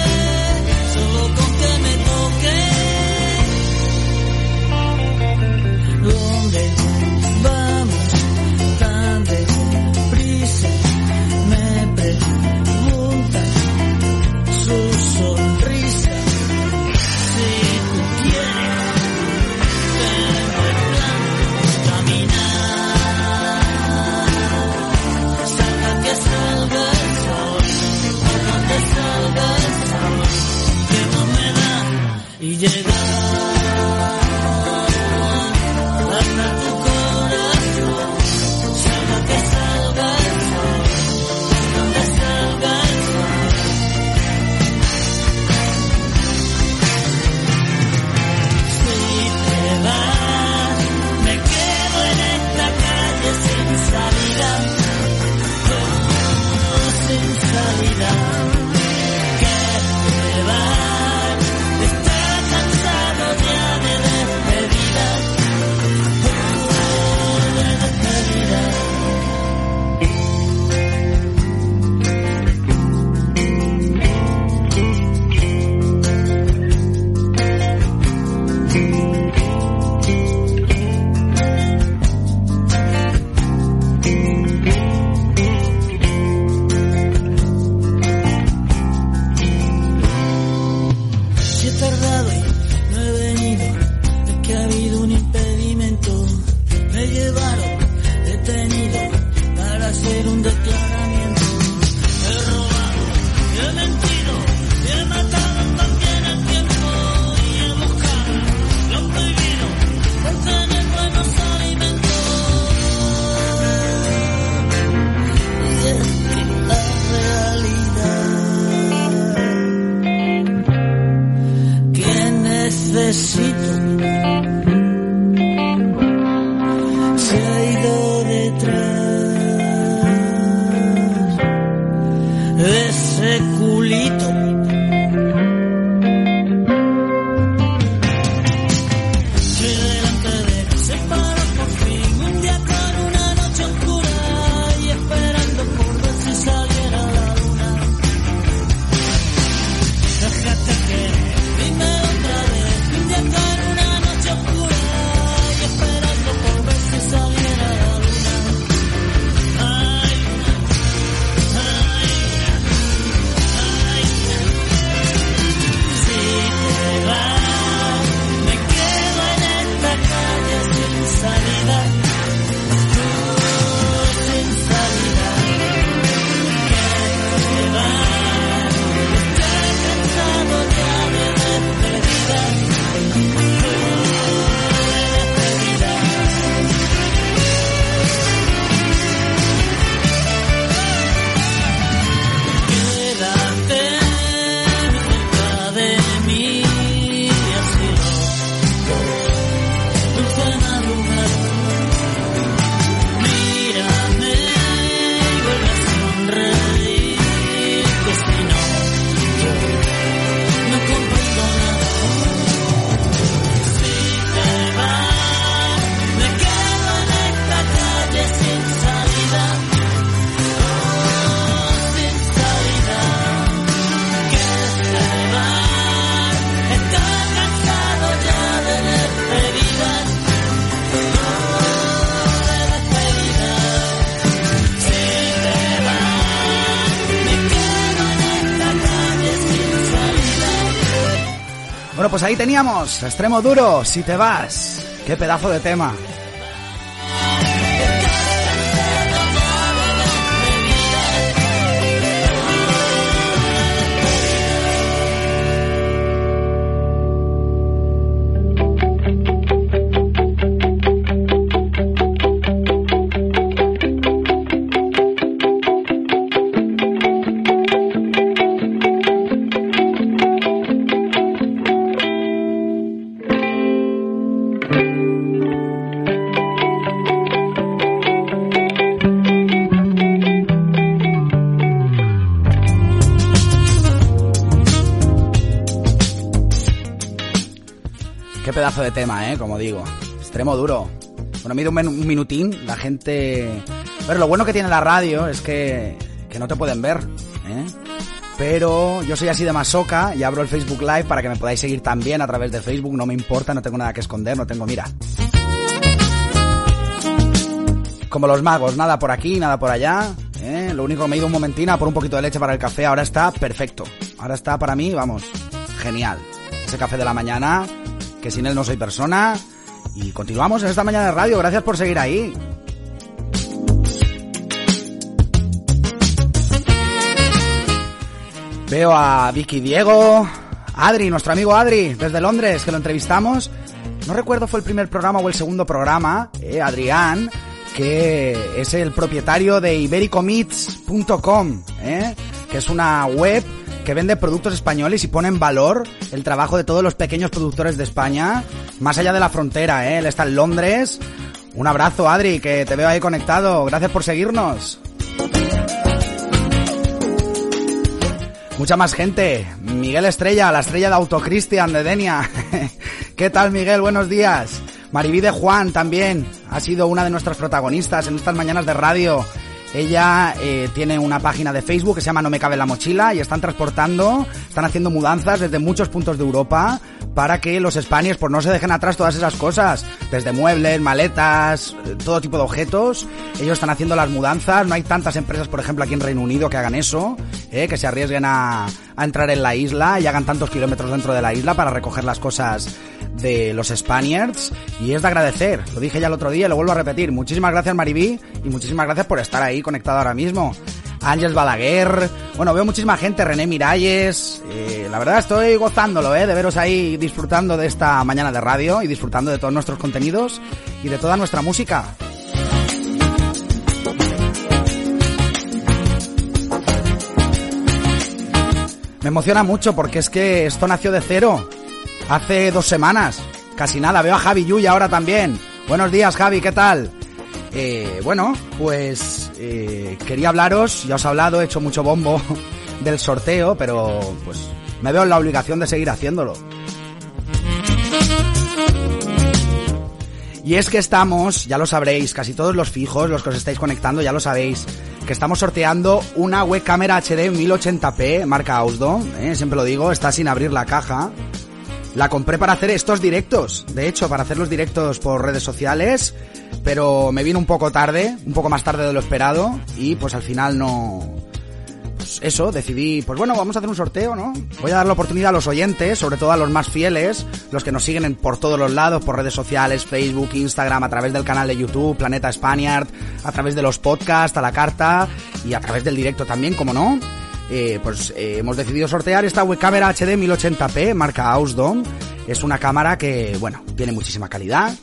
ahí teníamos, extremo duro, si te vas. Qué pedazo de tema. Tema, ¿eh? Como digo. Extremo duro. Bueno, mide un minutín. La gente... Pero lo bueno que tiene la radio es que, que no te pueden ver, ¿eh? Pero yo soy así de masoca y abro el Facebook Live para que me podáis seguir también a través de Facebook. No me importa, no tengo nada que esconder, no tengo... Mira. Como los magos, nada por aquí, nada por allá. ¿eh? Lo único que me he ido un momentín a por un poquito de leche para el café. Ahora está perfecto. Ahora está para mí, vamos, genial. Ese café de la mañana, que sin él no soy persona. Y continuamos en esta mañana de radio. Gracias por seguir ahí. Veo a Vicky Diego, Adri, nuestro amigo Adri, desde Londres, que lo entrevistamos. No recuerdo fue el primer programa o el segundo programa, eh, Adrián, que es el propietario de ibericomits.com, eh, que es una web que vende productos españoles y pone en valor el trabajo de todos los pequeños productores de España, más allá de la frontera, eh. Él está en Londres. Un abrazo, Adri, que te veo ahí conectado. Gracias por seguirnos. Mucha más gente. Miguel Estrella, la estrella de Autocristian de Denia. ¿Qué tal, Miguel? Buenos días. Maribí de Juan también ha sido una de nuestras protagonistas en estas mañanas de radio. Ella eh, tiene una página de Facebook que se llama No me cabe la mochila y están transportando, están haciendo mudanzas desde muchos puntos de Europa para que los Spaniards pues no se dejen atrás todas esas cosas, desde muebles, maletas, eh, todo tipo de objetos. Ellos están haciendo las mudanzas, no hay tantas empresas, por ejemplo, aquí en Reino Unido que hagan eso, eh, que se arriesguen a, a entrar en la isla y hagan tantos kilómetros dentro de la isla para recoger las cosas de los Spaniards y es de agradecer, lo dije ya el otro día y lo vuelvo a repetir. Muchísimas gracias Maribí y muchísimas gracias por estar ahí conectado ahora mismo. Ángel Balaguer, bueno, veo muchísima gente, René Miralles, eh, la verdad estoy gozándolo, eh, de veros ahí disfrutando de esta mañana de radio y disfrutando de todos nuestros contenidos y de toda nuestra música. Me emociona mucho porque es que esto nació de cero. Hace dos semanas. Casi nada. Veo a Javi Yuy ahora también. Buenos días, Javi, ¿qué tal? Eh, bueno, pues eh, quería hablaros, ya os he hablado, he hecho mucho bombo del sorteo, pero pues me veo en la obligación de seguir haciéndolo. Y es que estamos, ya lo sabréis, casi todos los fijos, los que os estáis conectando, ya lo sabéis, que estamos sorteando una web cámara HD 1080p marca Ausdo, ¿eh? siempre lo digo, está sin abrir la caja. La compré para hacer estos directos, de hecho, para hacer los directos por redes sociales, pero me vino un poco tarde, un poco más tarde de lo esperado, y pues al final no... Pues eso, decidí, pues bueno, vamos a hacer un sorteo, ¿no? Voy a dar la oportunidad a los oyentes, sobre todo a los más fieles, los que nos siguen en- por todos los lados, por redes sociales, Facebook, Instagram, a través del canal de YouTube, Planeta Spaniard, a través de los podcasts, a la carta, y a través del directo también, como no eh, pues eh, hemos decidido sortear esta web cámara HD 1080p marca Ausdom. Es una cámara que, bueno, tiene muchísima calidad.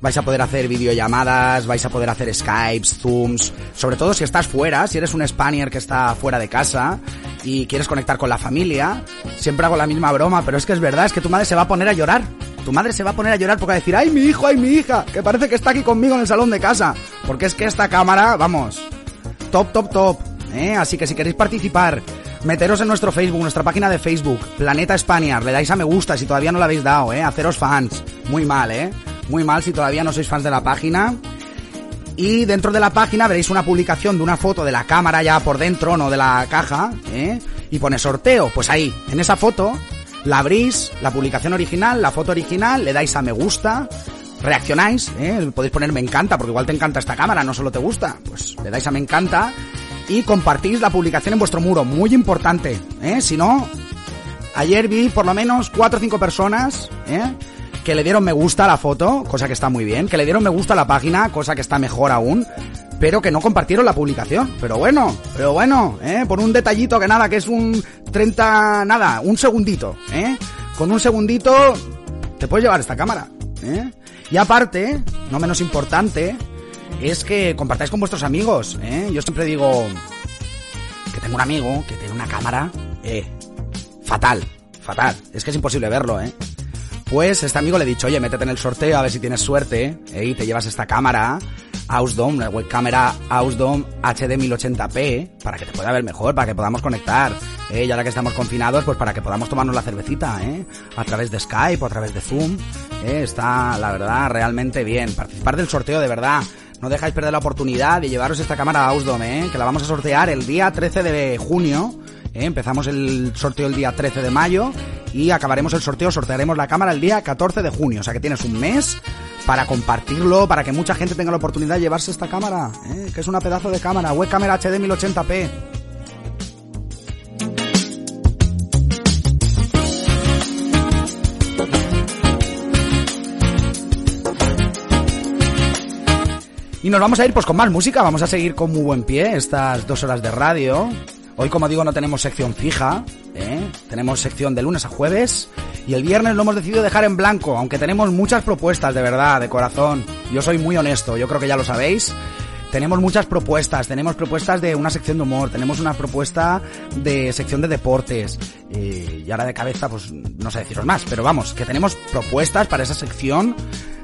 Vais a poder hacer videollamadas, vais a poder hacer Skypes, Zooms, sobre todo si estás fuera, si eres un Spaniard que está fuera de casa y quieres conectar con la familia. Siempre hago la misma broma, pero es que es verdad, es que tu madre se va a poner a llorar. Tu madre se va a poner a llorar porque va a decir, ay mi hijo, ay mi hija, que parece que está aquí conmigo en el salón de casa. Porque es que esta cámara, vamos, top, top, top. ¿Eh? Así que si queréis participar, meteros en nuestro Facebook, nuestra página de Facebook, Planeta Spaniard, le dais a me gusta si todavía no lo habéis dado, ¿eh? Haceros fans. Muy mal, ¿eh? Muy mal si todavía no sois fans de la página. Y dentro de la página veréis una publicación de una foto de la cámara ya por dentro, no de la caja, ¿eh? Y pone sorteo. Pues ahí, en esa foto, la abrís, la publicación original, la foto original, le dais a me gusta, reaccionáis, ¿eh? podéis poner me encanta, porque igual te encanta esta cámara, no solo te gusta. Pues le dais a me encanta y compartís la publicación en vuestro muro, muy importante, ¿eh? Si no, ayer vi por lo menos cuatro o cinco personas, ¿eh? Que le dieron me gusta a la foto, cosa que está muy bien, que le dieron me gusta a la página, cosa que está mejor aún, pero que no compartieron la publicación. Pero bueno, pero bueno, ¿eh? Por un detallito que nada, que es un 30, nada, un segundito, ¿eh? Con un segundito te puedes llevar esta cámara, ¿eh? Y aparte, no menos importante, es que compartáis con vuestros amigos, ¿eh? Yo siempre digo que tengo un amigo que tiene una cámara, eh, fatal, fatal. Es que es imposible verlo, ¿eh? Pues este amigo le he dicho, oye, métete en el sorteo a ver si tienes suerte, ¿eh? Y te llevas esta cámara, Ausdom, la web cámara Ausdom HD 1080p, para que te pueda ver mejor, para que podamos conectar, ¿eh? Y ahora que estamos confinados, pues para que podamos tomarnos la cervecita, ¿eh? A través de Skype o a través de Zoom, ¿eh? Está, la verdad, realmente bien. Participar del sorteo, de verdad. No dejáis perder la oportunidad de llevaros esta cámara Ausdom, ¿eh? Que la vamos a sortear el día 13 de junio. ¿eh? Empezamos el sorteo el día 13 de mayo y acabaremos el sorteo, sortearemos la cámara el día 14 de junio. O sea que tienes un mes para compartirlo, para que mucha gente tenga la oportunidad de llevarse esta cámara, ¿eh? que es una pedazo de cámara, web cámara HD 1080p. Y nos vamos a ir pues con más música, vamos a seguir con muy buen pie estas dos horas de radio. Hoy, como digo, no tenemos sección fija, ¿eh? tenemos sección de lunes a jueves y el viernes lo hemos decidido dejar en blanco, aunque tenemos muchas propuestas de verdad, de corazón. Yo soy muy honesto, yo creo que ya lo sabéis. Tenemos muchas propuestas, tenemos propuestas de una sección de humor, tenemos una propuesta de sección de deportes, eh, y ahora de cabeza pues no sé deciros más, pero vamos, que tenemos propuestas para esa sección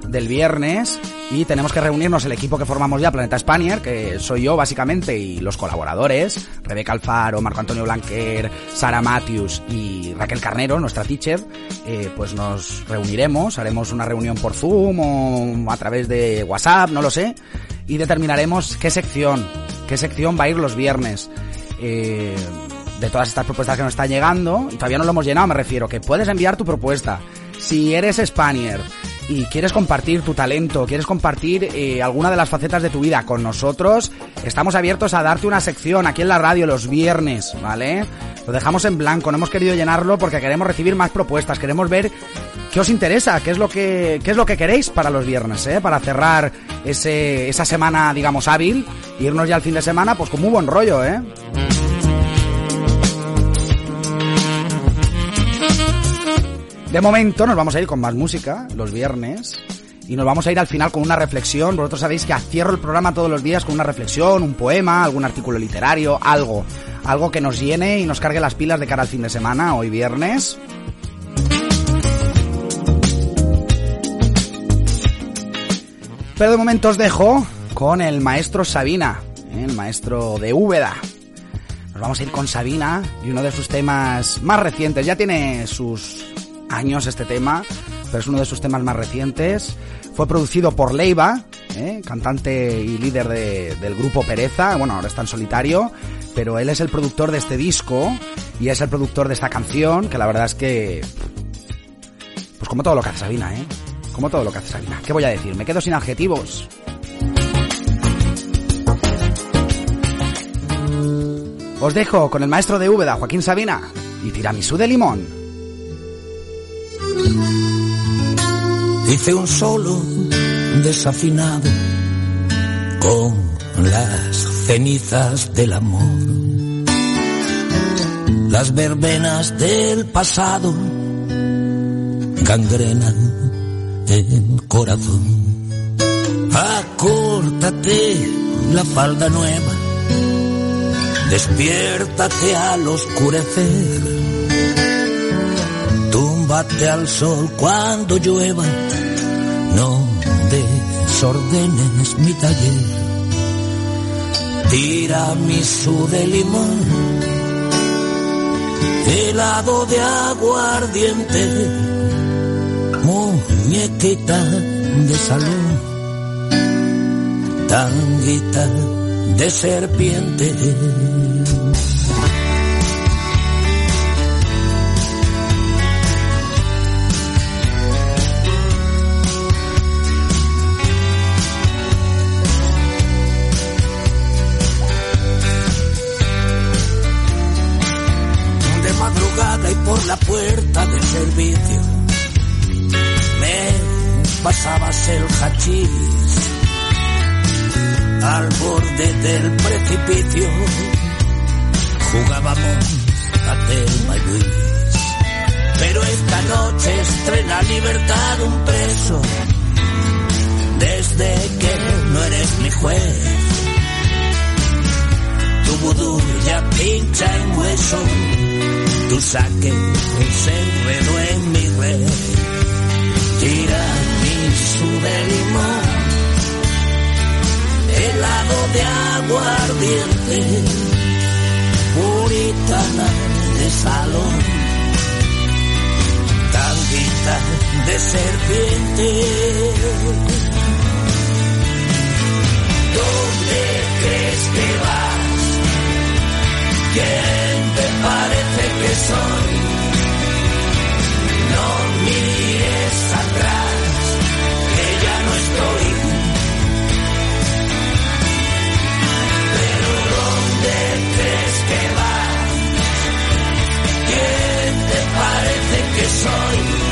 del viernes y tenemos que reunirnos el equipo que formamos ya, Planeta Spanier, que soy yo básicamente y los colaboradores, Rebeca Alfaro, Marco Antonio Blanquer, Sara Matthews y Raquel Carnero, nuestra teacher, eh, pues nos reuniremos, haremos una reunión por Zoom o a través de WhatsApp, no lo sé, y determinaremos qué sección, qué sección va a ir los viernes. Eh, de todas estas propuestas que nos están llegando, y todavía no lo hemos llenado, me refiero, que puedes enviar tu propuesta. Si eres Spanier, y quieres compartir tu talento, quieres compartir eh, alguna de las facetas de tu vida con nosotros, estamos abiertos a darte una sección aquí en la radio los viernes, ¿vale? Lo dejamos en blanco, no hemos querido llenarlo porque queremos recibir más propuestas, queremos ver qué os interesa, qué es lo que, qué es lo que queréis para los viernes, ¿eh? Para cerrar ese, esa semana, digamos, hábil, irnos ya al fin de semana, pues con muy buen rollo, ¿eh? De momento nos vamos a ir con más música los viernes y nos vamos a ir al final con una reflexión. Vosotros sabéis que cierro el programa todos los días con una reflexión, un poema, algún artículo literario, algo. Algo que nos llene y nos cargue las pilas de cara al fin de semana, hoy viernes. Pero de momento os dejo con el maestro Sabina, ¿eh? el maestro de Úbeda. Nos vamos a ir con Sabina y uno de sus temas más recientes. Ya tiene sus años este tema, pero es uno de sus temas más recientes. Fue producido por Leiva, ¿eh? cantante y líder de- del grupo Pereza. Bueno, ahora está en solitario, pero él es el productor de este disco y es el productor de esta canción, que la verdad es que... Pues como todo lo que hace Sabina, ¿eh? Como todo lo que hace Sabina. ¿Qué voy a decir? Me quedo sin adjetivos. Os dejo con el maestro de Úbeda, Joaquín Sabina, y tiramisú de limón. Hice un solo desafinado con las cenizas del amor. Las verbenas del pasado gangrenan el corazón. Acórtate la falda nueva, despiértate al oscurecer. Túmbate al sol cuando llueva, no desordenes mi taller. Tiramisú de limón, helado de aguardiente, muñequita de salón, tanguita de serpiente. por la puerta de servicio. Me pasabas el hachís al borde del precipicio. Jugábamos a Telma y Luis. Pero esta noche estrena libertad un preso. Desde que no eres mi juez. Tu vudú ya pincha en hueso tu saque se enredó en mi red. Tira mi de limón. Helado de agua ardiente. Puritana de salón tanguita de serpiente. ¿Dónde crees que vas? ¿Quién te parece que soy? No mires atrás, que ya no estoy. Pero ¿dónde crees que vas? ¿Quién te parece que soy?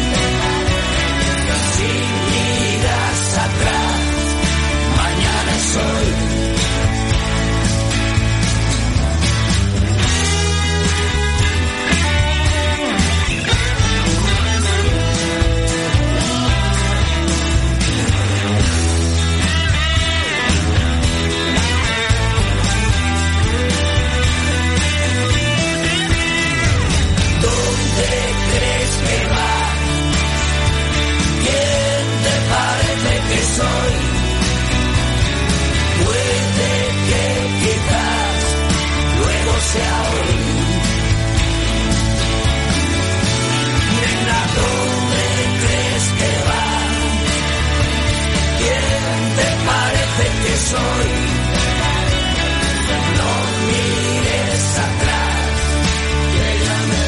No mires atrás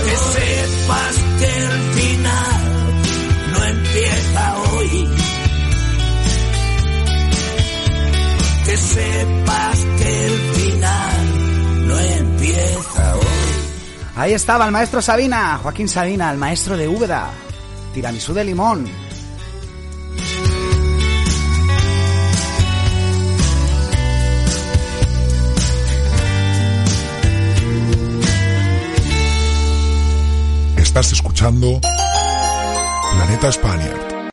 que sepas que el final no empieza hoy. Que sepas que el final no empieza hoy. Ahí estaba el maestro Sabina, Joaquín Sabina, el maestro de Úbeda. Tiramisú de limón. Escuchando Planeta Spaniard.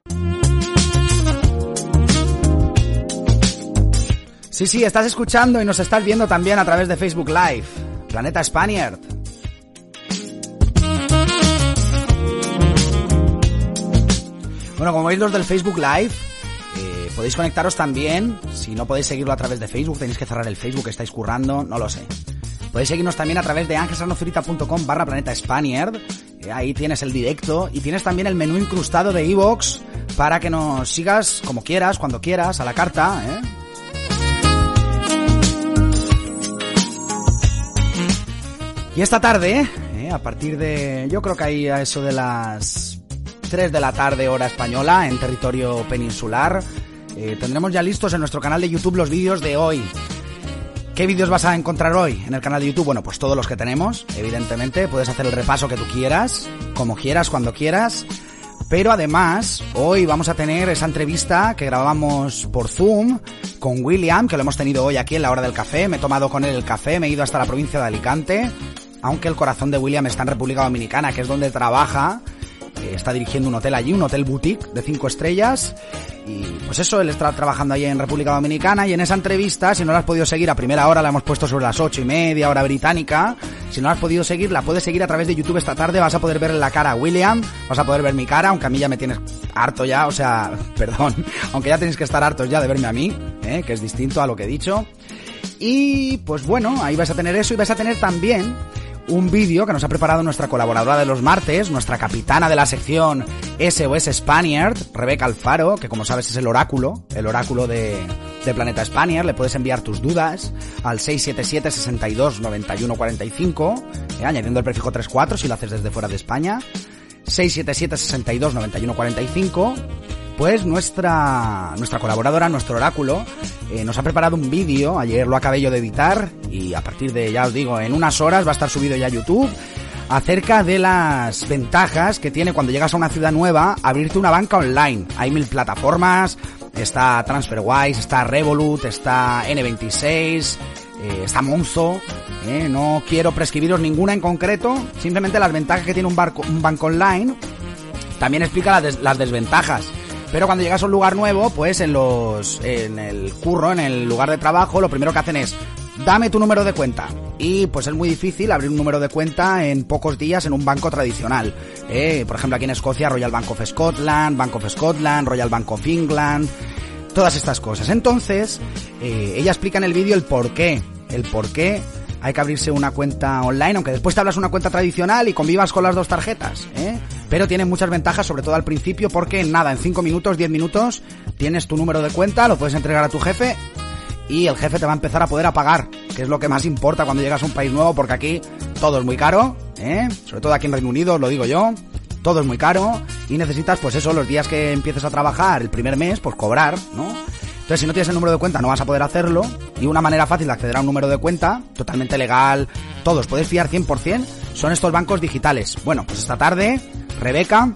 Sí, sí, estás escuchando y nos estás viendo también a través de Facebook Live. Planeta Spaniard. Bueno, como veis los del Facebook Live, eh, podéis conectaros también. Si no podéis seguirlo a través de Facebook, tenéis que cerrar el Facebook, estáis currando, no lo sé. Podéis seguirnos también a través de angelsarnozurita.com barra planeta Spaniard. Eh, ahí tienes el directo y tienes también el menú incrustado de iVoox para que nos sigas como quieras, cuando quieras, a la carta, ¿eh? Y esta tarde, eh, a partir de, yo creo que ahí a eso de las 3 de la tarde hora española en territorio peninsular, eh, tendremos ya listos en nuestro canal de YouTube los vídeos de hoy. ¿Qué vídeos vas a encontrar hoy en el canal de YouTube? Bueno, pues todos los que tenemos, evidentemente. Puedes hacer el repaso que tú quieras, como quieras, cuando quieras. Pero además, hoy vamos a tener esa entrevista que grabamos por Zoom con William, que lo hemos tenido hoy aquí en la hora del café. Me he tomado con él el café, me he ido hasta la provincia de Alicante. Aunque el corazón de William está en República Dominicana, que es donde trabaja. Está dirigiendo un hotel allí, un hotel boutique de cinco estrellas. Y pues eso, él está trabajando allí en República Dominicana. Y en esa entrevista, si no la has podido seguir a primera hora, la hemos puesto sobre las ocho y media, hora británica. Si no la has podido seguir, la puedes seguir a través de YouTube esta tarde. Vas a poder ver la cara a William, vas a poder ver mi cara, aunque a mí ya me tienes harto ya, o sea, perdón, aunque ya tenéis que estar hartos ya de verme a mí, ¿eh? que es distinto a lo que he dicho. Y pues bueno, ahí vais a tener eso y vais a tener también un vídeo que nos ha preparado nuestra colaboradora de los martes, nuestra capitana de la sección SOS Spaniard, Rebeca Alfaro, que como sabes es el oráculo, el oráculo de, Planeta Spaniard. Le puedes enviar tus dudas al 677 62 91 45, eh, añadiendo el prefijo 34 si lo haces desde fuera de España. 677 62 91 45 pues nuestra, nuestra colaboradora, nuestro oráculo, eh, nos ha preparado un vídeo, ayer lo acabé yo de editar y a partir de, ya os digo, en unas horas va a estar subido ya a YouTube. acerca de las ventajas que tiene cuando llegas a una ciudad nueva abrirte una banca online. Hay mil plataformas, está TransferWise, está Revolut, está N26, eh, está Monzo. eh, no quiero prescribiros ninguna en concreto, simplemente las ventajas que tiene un, un banco online. También explica las desventajas. Pero cuando llegas a un lugar nuevo, pues en los en el curro, en el lugar de trabajo, lo primero que hacen es dame tu número de cuenta. Y pues es muy difícil abrir un número de cuenta en pocos días en un banco tradicional. Eh, por ejemplo, aquí en Escocia, Royal Bank of Scotland, Bank of Scotland, Royal Bank of England, todas estas cosas. Entonces, eh, ella explica en el vídeo el por qué. El por qué hay que abrirse una cuenta online, aunque después te abras una cuenta tradicional y convivas con las dos tarjetas, ¿eh? Pero tiene muchas ventajas, sobre todo al principio, porque nada, en 5 minutos, 10 minutos, tienes tu número de cuenta, lo puedes entregar a tu jefe y el jefe te va a empezar a poder a pagar, que es lo que más importa cuando llegas a un país nuevo, porque aquí todo es muy caro, ¿eh? Sobre todo aquí en Reino Unido, lo digo yo, todo es muy caro y necesitas, pues eso, los días que empieces a trabajar, el primer mes, pues cobrar, ¿no? Entonces, si no tienes el número de cuenta, no vas a poder hacerlo. Y una manera fácil de acceder a un número de cuenta, totalmente legal, todos, puedes fiar 100%, son estos bancos digitales. Bueno, pues esta tarde, Rebeca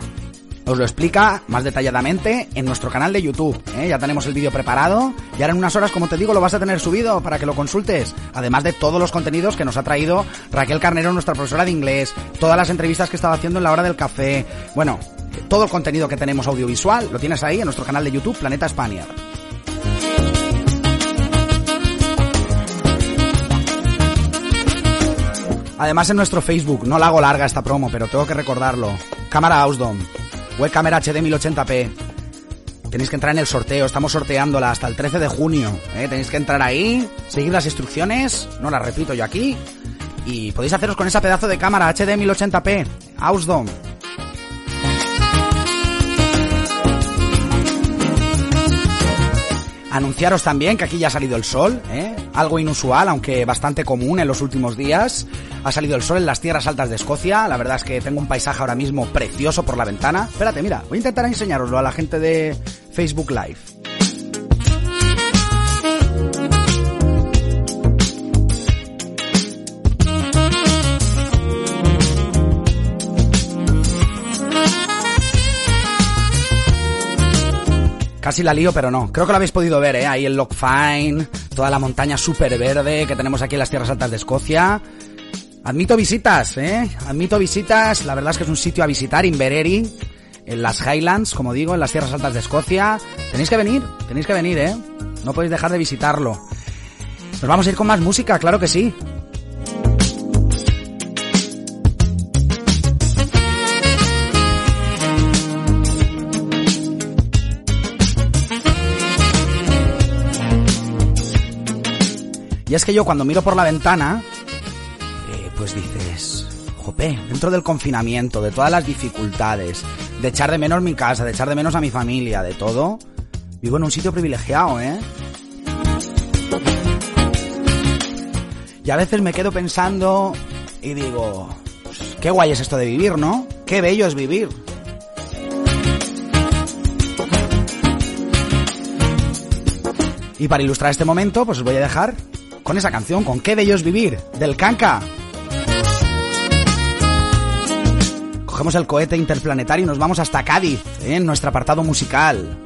os lo explica más detalladamente en nuestro canal de YouTube. ¿eh? Ya tenemos el vídeo preparado y ahora en unas horas, como te digo, lo vas a tener subido para que lo consultes. Además de todos los contenidos que nos ha traído Raquel Carnero, nuestra profesora de inglés, todas las entrevistas que estaba haciendo en la hora del café. Bueno, todo el contenido que tenemos audiovisual lo tienes ahí en nuestro canal de YouTube, Planeta Spaniard. Además en nuestro Facebook, no la hago larga esta promo, pero tengo que recordarlo. Cámara Ausdom, webcam HD 1080p. Tenéis que entrar en el sorteo, estamos sorteándola hasta el 13 de junio. ¿eh? Tenéis que entrar ahí, seguir las instrucciones, no las repito yo aquí. Y podéis haceros con esa pedazo de cámara HD 1080p, Ausdom. Anunciaros también que aquí ya ha salido el sol, ¿eh? algo inusual, aunque bastante común en los últimos días. Ha salido el sol en las tierras altas de Escocia. La verdad es que tengo un paisaje ahora mismo precioso por la ventana. Espérate, mira, voy a intentar enseñaroslo a la gente de Facebook Live. Casi la lío, pero no. Creo que lo habéis podido ver, ¿eh? Ahí el Loch Fine, toda la montaña súper verde que tenemos aquí en las tierras altas de Escocia. Admito visitas, ¿eh? Admito visitas. La verdad es que es un sitio a visitar, Inverary, en las Highlands, como digo, en las tierras altas de Escocia. Tenéis que venir, tenéis que venir, ¿eh? No podéis dejar de visitarlo. Nos vamos a ir con más música, claro que sí. Es que yo cuando miro por la ventana, eh, pues dices, jope, dentro del confinamiento, de todas las dificultades, de echar de menos mi casa, de echar de menos a mi familia, de todo, vivo en un sitio privilegiado, ¿eh? Y a veces me quedo pensando y digo, pues, qué guay es esto de vivir, ¿no? Qué bello es vivir. Y para ilustrar este momento, pues os voy a dejar con esa canción, con Qué bello es vivir, del Canca. Cogemos el cohete interplanetario y nos vamos hasta Cádiz, ¿eh? en nuestro apartado musical.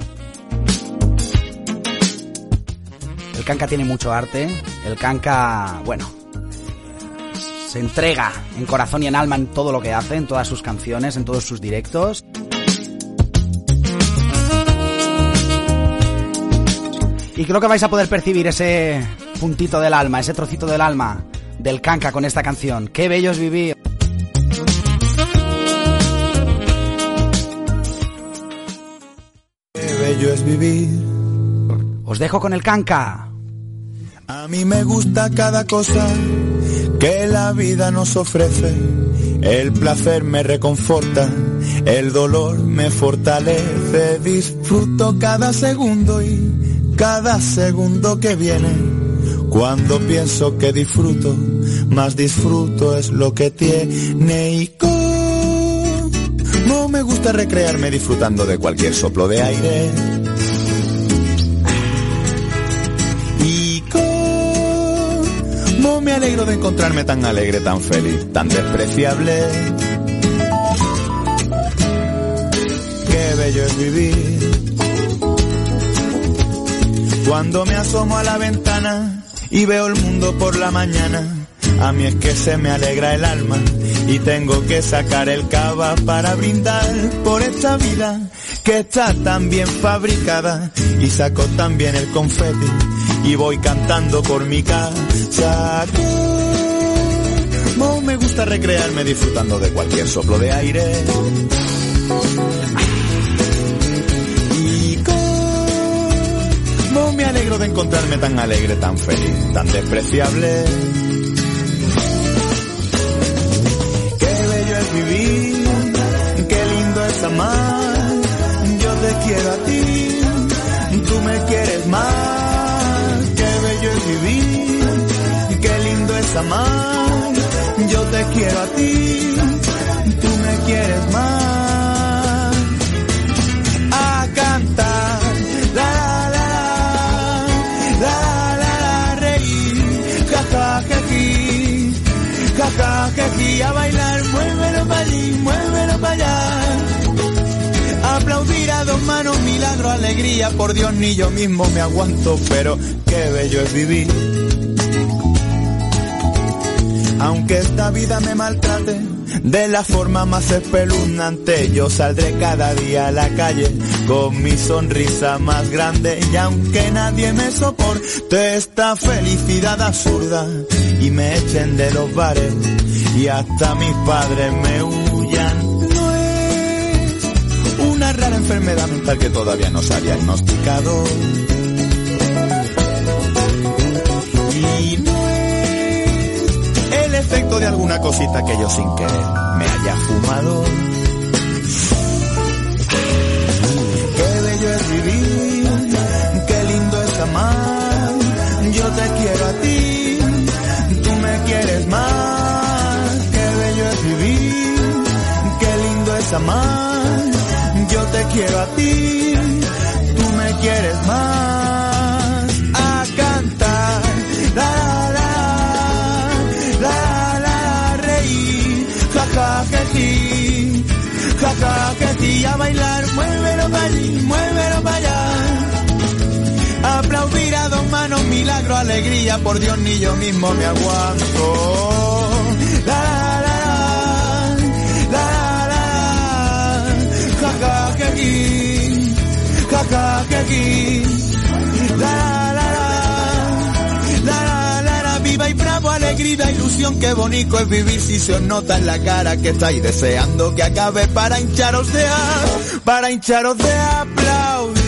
El Canca tiene mucho arte, el Canca, bueno, se entrega en corazón y en alma en todo lo que hace, en todas sus canciones, en todos sus directos. Y creo que vais a poder percibir ese puntito del alma, ese trocito del alma del canca con esta canción. Qué bello es vivir. Qué bello es vivir. Os dejo con el canca. A mí me gusta cada cosa que la vida nos ofrece. El placer me reconforta, el dolor me fortalece. Disfruto cada segundo y cada segundo que viene. Cuando pienso que disfruto, más disfruto es lo que tiene y no me gusta recrearme disfrutando de cualquier soplo de aire. Y ¿Cómo me alegro de encontrarme tan alegre, tan feliz, tan despreciable? Qué bello es vivir. Cuando me asomo a la ventana y veo el mundo por la mañana, a mí es que se me alegra el alma y tengo que sacar el cava para brindar por esta vida que está tan bien fabricada y saco también el confeti y voy cantando por mi casa. Me gusta recrearme disfrutando de cualquier soplo de aire. Me alegro de encontrarme tan alegre, tan feliz, tan despreciable. Qué bello es vivir, qué lindo es amar. Yo te quiero a ti, tú me quieres más. Qué bello es vivir, qué lindo es amar. Yo te quiero a ti, tú me quieres más. A bailar, muévelo para allí, muévelo para allá. Aplaudir a dos manos, milagro, alegría, por Dios ni yo mismo me aguanto, pero qué bello es vivir. Aunque esta vida me maltrate de la forma más espeluznante, yo saldré cada día a la calle con mi sonrisa más grande y aunque nadie me soporte esta felicidad absurda y me echen de los bares y hasta mis padres me huyan, no es una rara enfermedad mental que todavía no se ha diagnosticado. Y no es el efecto de alguna cosita que yo sin querer me haya fumado. Qué bello es vivir, qué lindo es amar. Yo te quiero a ti, Yo te quiero a ti, tú me quieres más. A cantar, la la la, la la reír, ja ja ja ji, ja ja ja ji, a bailar, muévelo para allí, muévelo para allá. Aplaudir a dos manos, milagro, alegría, por Dios ni yo mismo me aguanto. La la la la la la, viva y bravo, alegría, ilusión, qué bonito es vivir si se os nota en la cara que estáis deseando que acabe para hincharos de a, para hincharos de aplaudir.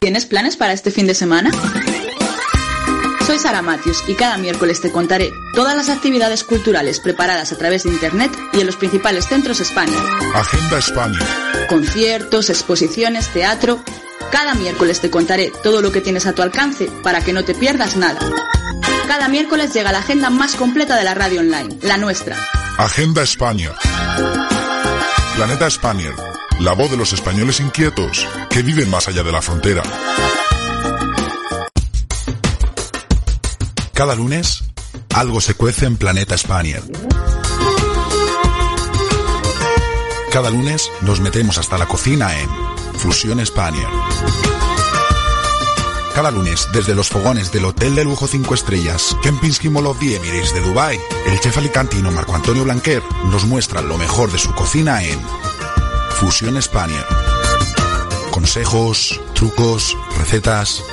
¿Tienes planes para este fin de semana? Soy Sara Matthews y cada miércoles te contaré todas las actividades culturales preparadas a través de Internet y en los principales centros España. Agenda España. Conciertos, exposiciones, teatro. Cada miércoles te contaré todo lo que tienes a tu alcance para que no te pierdas nada. Cada miércoles llega la agenda más completa de la radio online, la nuestra. Agenda España. Planeta Spanier. La voz de los españoles inquietos que viven más allá de la frontera. Cada lunes, algo se cuece en Planeta Spanier. Cada lunes nos metemos hasta la cocina en Fusión Spanier. Cada lunes, desde los fogones del Hotel de Lujo 5 Estrellas, Kempinski Mall of the Emirates de Dubai, el chef alicantino Marco Antonio Blanquer nos muestra lo mejor de su cocina en Fusión Spanier. Consejos, trucos, recetas.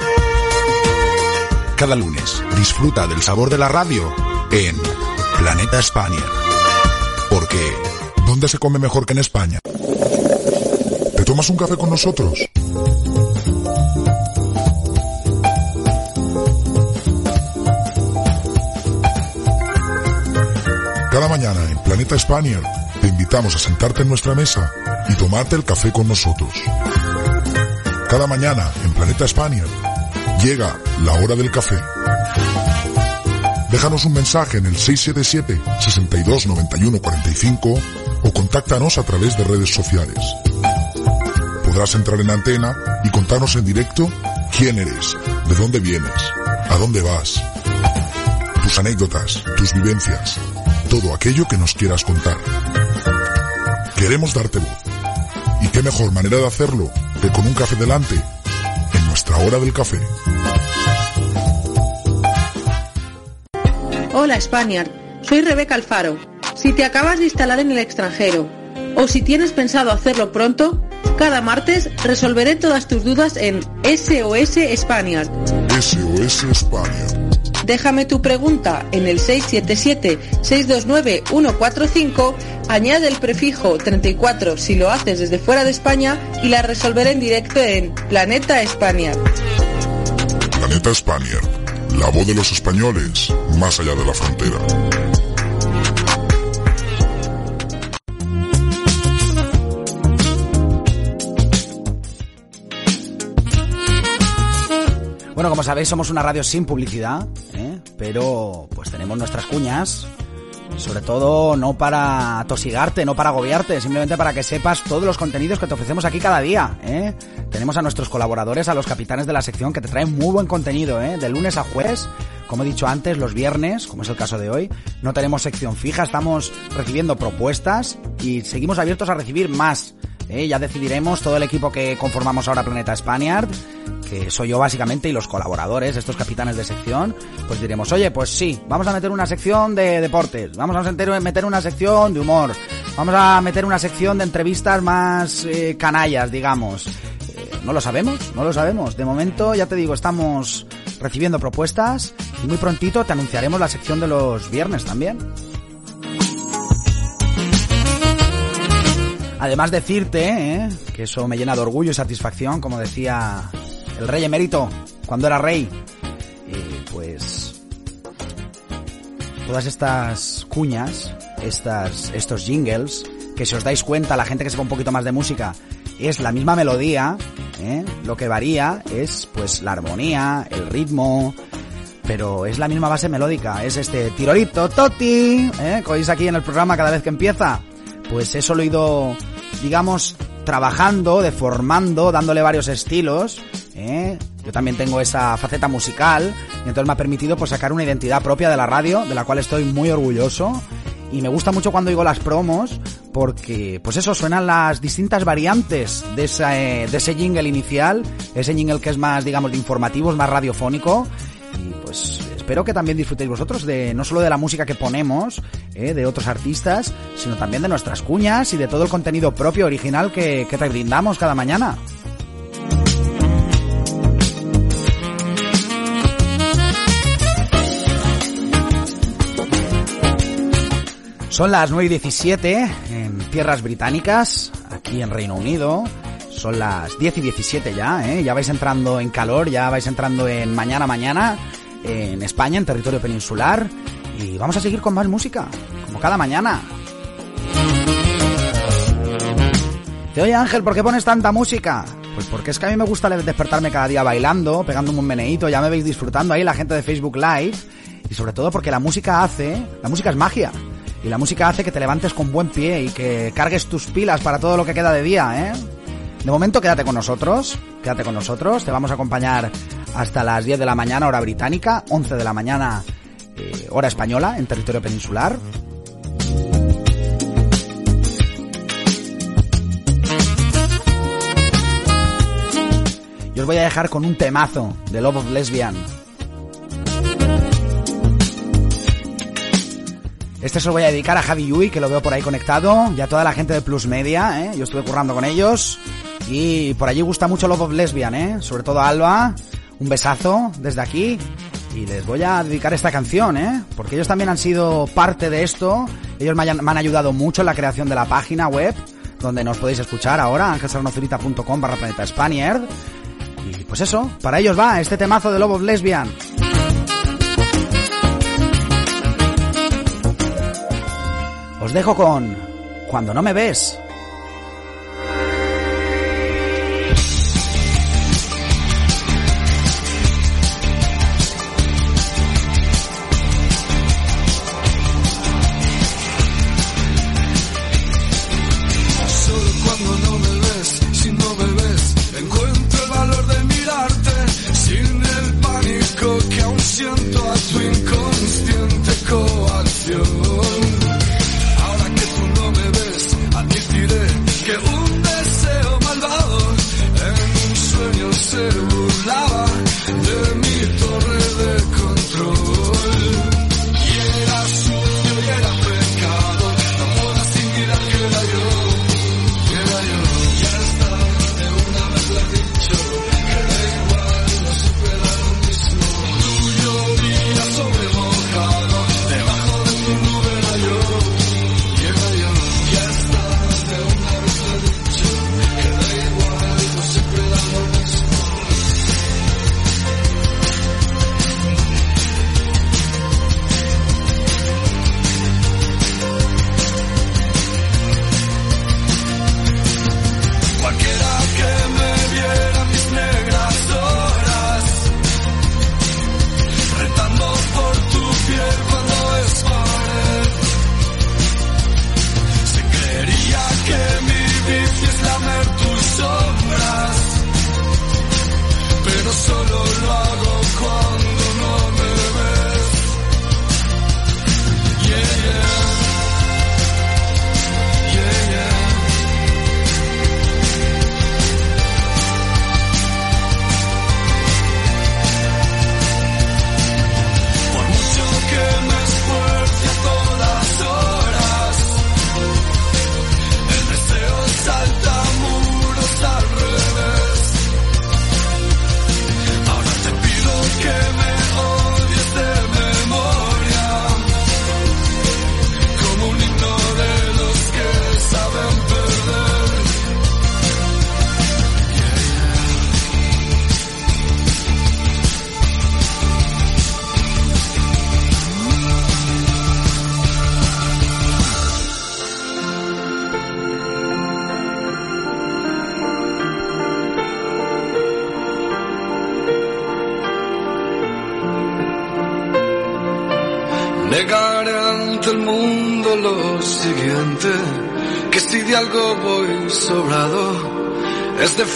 Cada lunes, disfruta del sabor de la radio en Planeta Spanier. Porque, ¿dónde se come mejor que en España? ¿Te tomas un café con nosotros? Cada mañana en Planeta Spanier te invitamos a sentarte en nuestra mesa y tomarte el café con nosotros. Cada mañana en Planeta Spanier llega la hora del café. Déjanos un mensaje en el 677 62 91 45 o contáctanos a través de redes sociales. podrás entrar en antena y contarnos en directo quién eres, de dónde vienes, a dónde vas, tus anécdotas, tus vivencias, todo aquello que nos quieras contar. Queremos darte voz. ¿Y qué mejor manera de hacerlo que con un café delante hora del café? Hola Spaniard, soy Rebeca Alfaro. Si te acabas de instalar en el extranjero o si tienes pensado hacerlo pronto, cada martes resolveré todas tus dudas en SOS Spaniard. SOS España. Déjame tu pregunta en el 677-629-145, añade el prefijo 34 si lo haces desde fuera de España y la resolveré en directo en Planeta España. Planeta España. La voz de los españoles más allá de la frontera. Bueno, como sabéis, somos una radio sin publicidad, ¿eh? pero pues tenemos nuestras cuñas. Sobre todo no para tosigarte, no para agobiarte, simplemente para que sepas todos los contenidos que te ofrecemos aquí cada día. ¿eh? Tenemos a nuestros colaboradores, a los capitanes de la sección, que te traen muy buen contenido, ¿eh? de lunes a jueves. Como he dicho antes, los viernes, como es el caso de hoy, no tenemos sección fija, estamos recibiendo propuestas y seguimos abiertos a recibir más. ¿eh? Ya decidiremos todo el equipo que conformamos ahora Planeta Spaniard, que soy yo básicamente, y los colaboradores, estos capitanes de sección, pues diremos, oye, pues sí, vamos a meter una sección de deportes, vamos a meter, una sección de humor, vamos a meter una sección de entrevistas más eh, canallas, digamos. Eh, no lo sabemos, no lo sabemos. De momento, ya te digo, estamos recibiendo propuestas y muy prontito te anunciaremos la sección de los viernes también. Además decirte ¿eh? que eso me llena de orgullo y satisfacción, como decía el rey emérito cuando era rey. Pues todas estas cuñas, estas, estos jingles, que si os dais cuenta, la gente que sepa un poquito más de música, es la misma melodía, ¿eh? lo que varía es pues la armonía, el ritmo, pero es la misma base melódica, es este tirolito, toti, ¿eh? que oís aquí en el programa cada vez que empieza. Pues eso lo he ido, digamos, trabajando, deformando, dándole varios estilos. ¿Eh? Yo también tengo esa faceta musical y entonces me ha permitido pues sacar una identidad propia de la radio, de la cual estoy muy orgulloso. Y me gusta mucho cuando oigo las promos porque, pues eso, suenan las distintas variantes de, esa, eh, de ese jingle inicial, ese jingle que es más, digamos, de informativos, más radiofónico. Y pues espero que también disfrutéis vosotros de no solo de la música que ponemos, eh, de otros artistas, sino también de nuestras cuñas y de todo el contenido propio, original que, que te brindamos cada mañana. Son las 9 y 17 en tierras británicas, aquí en Reino Unido. Son las 10 y 17 ya, ¿eh? Ya vais entrando en calor, ya vais entrando en mañana mañana en España, en territorio peninsular. Y vamos a seguir con más música, como cada mañana. Te oye Ángel, ¿por qué pones tanta música? Pues porque es que a mí me gusta despertarme cada día bailando, pegándome un meneíto, ya me veis disfrutando ahí la gente de Facebook Live. Y sobre todo porque la música hace, la música es magia. Y la música hace que te levantes con buen pie y que cargues tus pilas para todo lo que queda de día, ¿eh? De momento quédate con nosotros, quédate con nosotros, te vamos a acompañar hasta las 10 de la mañana hora británica, 11 de la mañana eh, hora española en territorio peninsular. Y os voy a dejar con un temazo de Love of Lesbian. Este se lo voy a dedicar a Javi Yui, que lo veo por ahí conectado, y a toda la gente de Plus Media, ¿eh? Yo estuve currando con ellos. Y por allí gusta mucho Love of Lesbian, ¿eh? Sobre todo a Alba. Un besazo desde aquí. Y les voy a dedicar esta canción, ¿eh? Porque ellos también han sido parte de esto. Ellos me, han ayudado mucho en la creación de la página web, donde nos podéis escuchar ahora, angelsalonozurita.com barra planeta Spaniard. Y pues eso, para ellos va este temazo de Love of Lesbian. Os dejo con Cuando no me ves.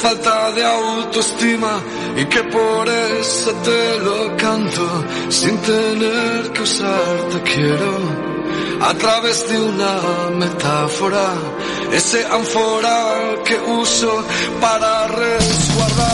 Falta de autoestima y que por eso te lo canto sin tener que usarte quiero a través de una metáfora, ese ánfora que uso para resguardar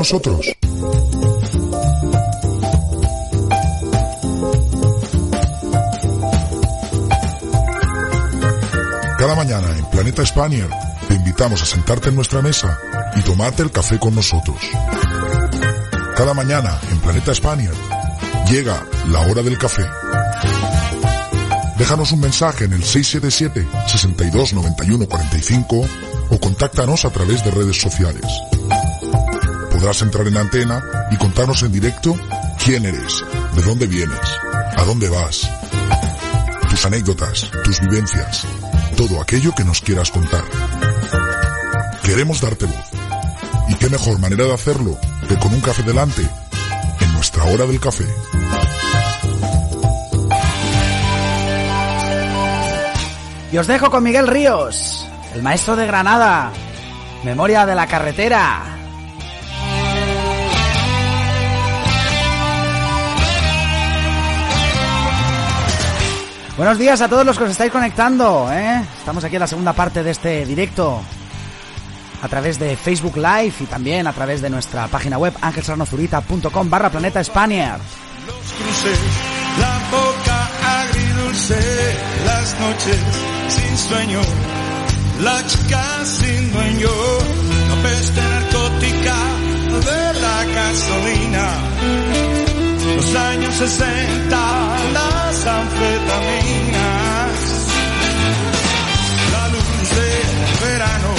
nosotros? Cada mañana en Planeta Spaniard te invitamos a sentarte en nuestra mesa y tomarte el café con nosotros. Cada mañana en Planeta Spaniard llega la hora del café. Déjanos un mensaje en el 677 62 91 45 o contáctanos a través de redes sociales. Podrás entrar en antena y contarnos en directo quién eres, de dónde vienes, a dónde vas, tus anécdotas, tus vivencias, todo aquello que nos quieras contar. Queremos darte voz. ¿Y qué mejor manera de hacerlo que con un café delante en nuestra hora del café? Y os dejo con Miguel Ríos, el maestro de Granada. Memoria de la carretera. Buenos días a todos los que os estáis conectando. ¿eh? Estamos aquí en la segunda parte de este directo a través de Facebook Live y también a través de nuestra página web angelsarnozurita.com barra planeta Spaniard. los cruces, la boca agridulce, las noches sin sueño, la chica sin dueño, la peste narcótica de la gasolina, los años 60, las anfetaminas, la luz del verano,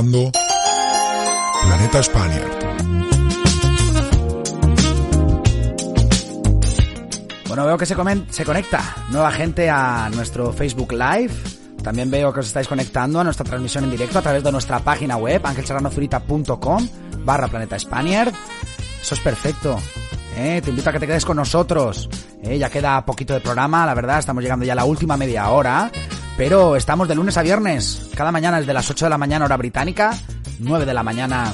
Planeta Spaniard. Bueno, veo que se, conecta nueva gente a nuestro Facebook Live. También veo que os estáis conectando a nuestra transmisión en directo a través de nuestra página web, angelserranozurita.com barra Planeta Spaniard. Eso es perfecto. ¿eh? Te invito a que te quedes con nosotros. ¿eh? Ya queda poquito de programa, la verdad, estamos llegando ya a la última media hora. Pero estamos de lunes a viernes. Cada mañana es de las 8 de la mañana hora británica, 9 de la mañana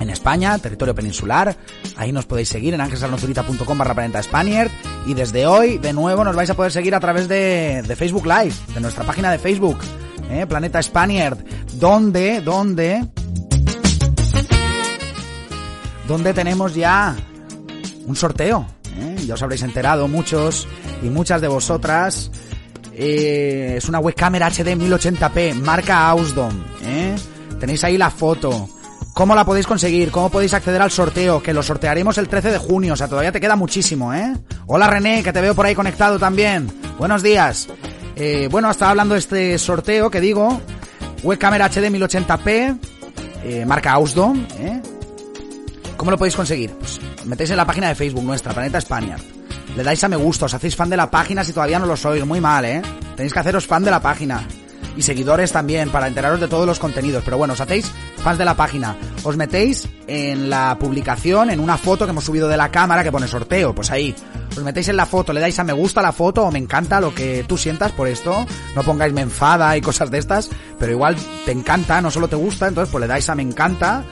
en España, territorio peninsular. Ahí nos podéis seguir en angelsalnozurita.com barra planeta Spaniard. Y desde hoy, de nuevo, nos vais a poder seguir a través de, de Facebook Live, de nuestra página de Facebook, ¿eh? Planeta Spaniard, donde, donde, donde tenemos ya un sorteo. ¿eh? Ya os habréis enterado muchos y muchas de vosotras. Eh, es una webcam HD 1080p, marca Ausdom. ¿eh? Tenéis ahí la foto. ¿Cómo la podéis conseguir? ¿Cómo podéis acceder al sorteo? Que lo sortearemos el 13 de junio, o sea, todavía te queda muchísimo, ¿eh? Hola René, que te veo por ahí conectado también. Buenos días. Eh, bueno, estaba hablando de este sorteo que digo. Webcam HD 1080p, eh, marca Ausdom, ¿eh? ¿Cómo lo podéis conseguir? Pues metéis en la página de Facebook nuestra, Planeta Spaniard. Le dais a me gusta, os hacéis fan de la página si todavía no lo sois, muy mal, ¿eh? Tenéis que haceros fan de la página. Y seguidores también, para enteraros de todos los contenidos. Pero bueno, os hacéis fans de la página. Os metéis en la publicación, en una foto que hemos subido de la cámara que pone sorteo, pues ahí. Os metéis en la foto, le dais a me gusta la foto o me encanta lo que tú sientas por esto. No pongáis me enfada y cosas de estas, pero igual te encanta, no solo te gusta, entonces pues le dais a me encanta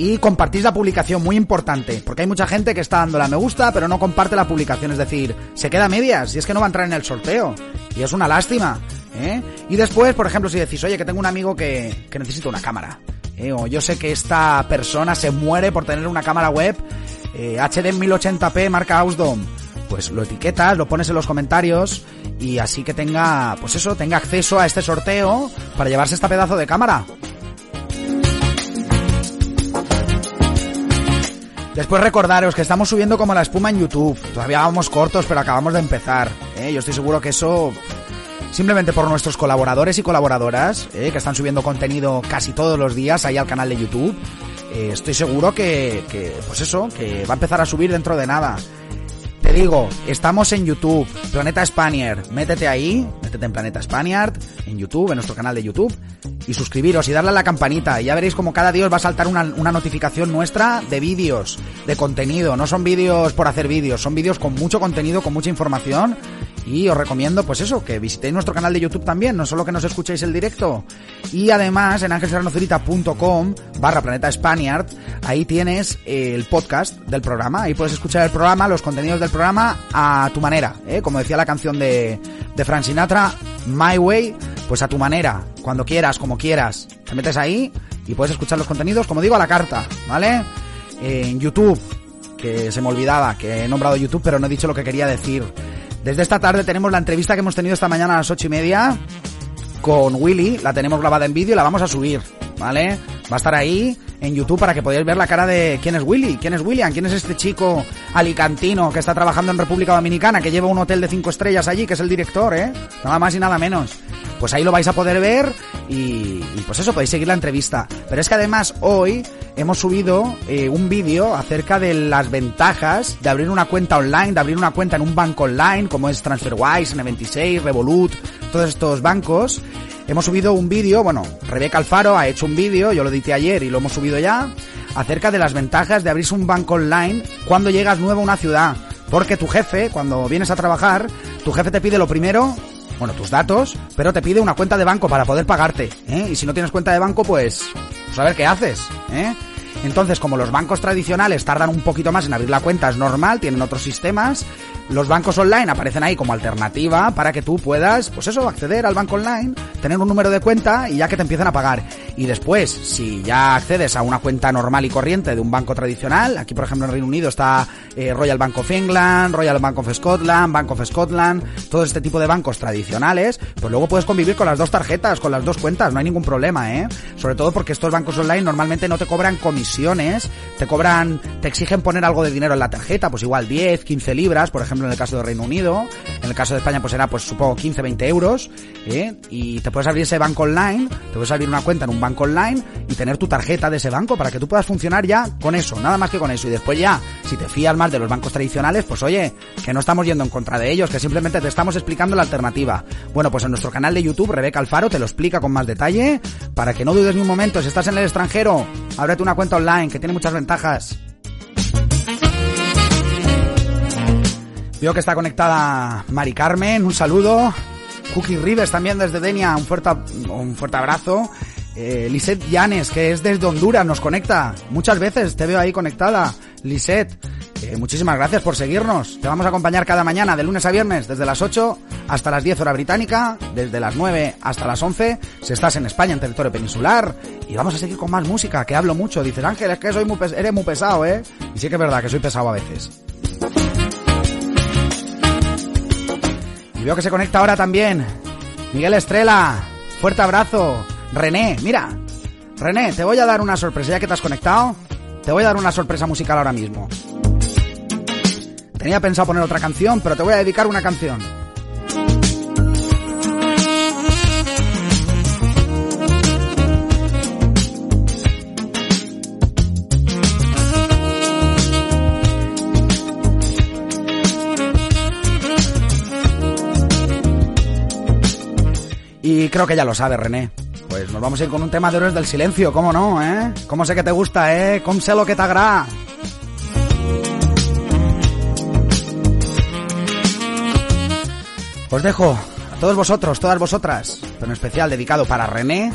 y compartís la publicación, muy importante, porque hay mucha gente que está dándole a me gusta, pero no comparte la publicación, es decir, se queda a medias, y es que no va a entrar en el sorteo, y es una lástima, ¿eh? Y después, por ejemplo, si decís, oye, que tengo un amigo que, que necesita una cámara, ¿eh? o yo sé que esta persona se muere por tener una cámara web eh, HD 1080p marca Ausdom, pues lo etiquetas, lo pones en los comentarios, y así que tenga, pues eso, tenga acceso a este sorteo para llevarse esta pedazo de cámara. Después recordaros que estamos subiendo como la espuma en YouTube. Todavía vamos cortos, pero acabamos de empezar. ¿eh? Yo estoy seguro que eso, simplemente por nuestros colaboradores y colaboradoras, ¿eh? que están subiendo contenido casi todos los días ahí al canal de YouTube, eh, estoy seguro que, que, pues eso, que va a empezar a subir dentro de nada. Te digo, estamos en YouTube, Planeta Spaniard. Métete ahí, métete en Planeta Spaniard, en YouTube, en nuestro canal de YouTube. y suscribiros y darle a la campanita. Y ya veréis como cada día os va a saltar una, una notificación nuestra de vídeos, de contenido. No son vídeos por hacer vídeos, son vídeos con mucho contenido, con mucha información. Y os recomiendo, pues eso, que visitéis nuestro canal de YouTube también, no solo que nos escuchéis el directo. Y además en angelserranozurita.com barra planeta Spaniard, ahí tienes el podcast del programa. Ahí puedes escuchar el programa, los contenidos del programa a tu manera. ¿eh? Como decía la canción de, de Frank Sinatra, My Way, pues a tu manera, cuando quieras, como quieras. Te metes ahí y puedes escuchar los contenidos, como digo, a la carta, ¿vale? En YouTube, que se me olvidaba, que he nombrado YouTube, pero no he dicho lo que quería decir. Desde esta tarde tenemos la entrevista que hemos tenido esta mañana a las ocho y media con Willy, la tenemos grabada en vídeo y la vamos a subir, ¿vale? Va a estar ahí en YouTube para que podáis ver la cara de quién es Willy, quién es William, quién es este chico alicantino que está trabajando en República Dominicana, que lleva un hotel de cinco estrellas allí, que es el director, ¿eh? Nada más y nada menos. Pues ahí lo vais a poder ver y, y pues eso, podéis seguir la entrevista. Pero es que además hoy hemos subido eh, un vídeo acerca de las ventajas de abrir una cuenta online, de abrir una cuenta en un banco online, como es TransferWise, N26, Revolut, todos estos bancos. Hemos subido un vídeo, bueno, Rebeca Alfaro ha hecho un vídeo, yo lo edité ayer y lo hemos subido ya, acerca de las ventajas de abrirse un banco online cuando llegas nuevo a una ciudad. Porque tu jefe, cuando vienes a trabajar, tu jefe te pide lo primero, bueno, tus datos, pero te pide una cuenta de banco para poder pagarte, ¿eh? Y si no tienes cuenta de banco, pues, pues a ver qué haces, ¿eh? Entonces, como los bancos tradicionales tardan un poquito más en abrir la cuenta, es normal, tienen otros sistemas, los bancos online aparecen ahí como alternativa para que tú puedas, pues eso, acceder al banco online, tener un número de cuenta y ya que te empiecen a pagar. Y después, si ya accedes a una cuenta normal y corriente de un banco tradicional, aquí por ejemplo en Reino Unido está eh, Royal Bank of England, Royal Bank of Scotland, Bank of Scotland, todo este tipo de bancos tradicionales, pues luego puedes convivir con las dos tarjetas, con las dos cuentas, no hay ningún problema, ¿eh? Sobre todo porque estos bancos online normalmente no te cobran comisiones, te cobran, te exigen poner algo de dinero en la tarjeta, pues igual 10, 15 libras, por ejemplo en el caso de Reino Unido, en el caso de España pues será pues supongo 15, 20 euros, ¿eh? Y te puedes abrir ese banco online, te puedes abrir una cuenta en un banco online y tener tu tarjeta de ese banco para que tú puedas funcionar ya con eso, nada más que con eso. Y después ya, si te fías más de los bancos tradicionales, pues oye, que no estamos yendo en contra de ellos, que simplemente te estamos explicando la alternativa. Bueno, pues en nuestro canal de YouTube, Rebeca Alfaro te lo explica con más detalle, para que no dudes ni un momento, si estás en el extranjero, ábrete una cuenta online, que tiene muchas ventajas. Veo que está conectada Mari Carmen, un saludo. Cookie Rives también desde Denia, un fuerte, un fuerte abrazo. Eh, Lisette Llanes, que es desde Honduras, nos conecta. Muchas veces te veo ahí conectada. Lisette, eh, muchísimas gracias por seguirnos. Te vamos a acompañar cada mañana, de lunes a viernes, desde las 8 hasta las 10 hora británica, desde las 9 hasta las 11, si estás en España, en territorio peninsular. Y vamos a seguir con más música, que hablo mucho. Dices, Ángel, es que soy muy eres muy pesado, ¿eh? Y sí que es verdad que soy pesado a veces. Y veo que se conecta ahora también Miguel Estrella. Fuerte abrazo. René, mira. René, te voy a dar una sorpresa ya que te has conectado. Te voy a dar una sorpresa musical ahora mismo. Tenía pensado poner otra canción, pero te voy a dedicar una canción. Y creo que ya lo sabe, René. Pues nos vamos a ir con un tema de Héroes del Silencio, ¿cómo no, eh? ¿Cómo sé que te gusta, eh? ¿Cómo sé lo que te agrada? Os dejo a todos vosotros, todas vosotras, pero en especial dedicado para René,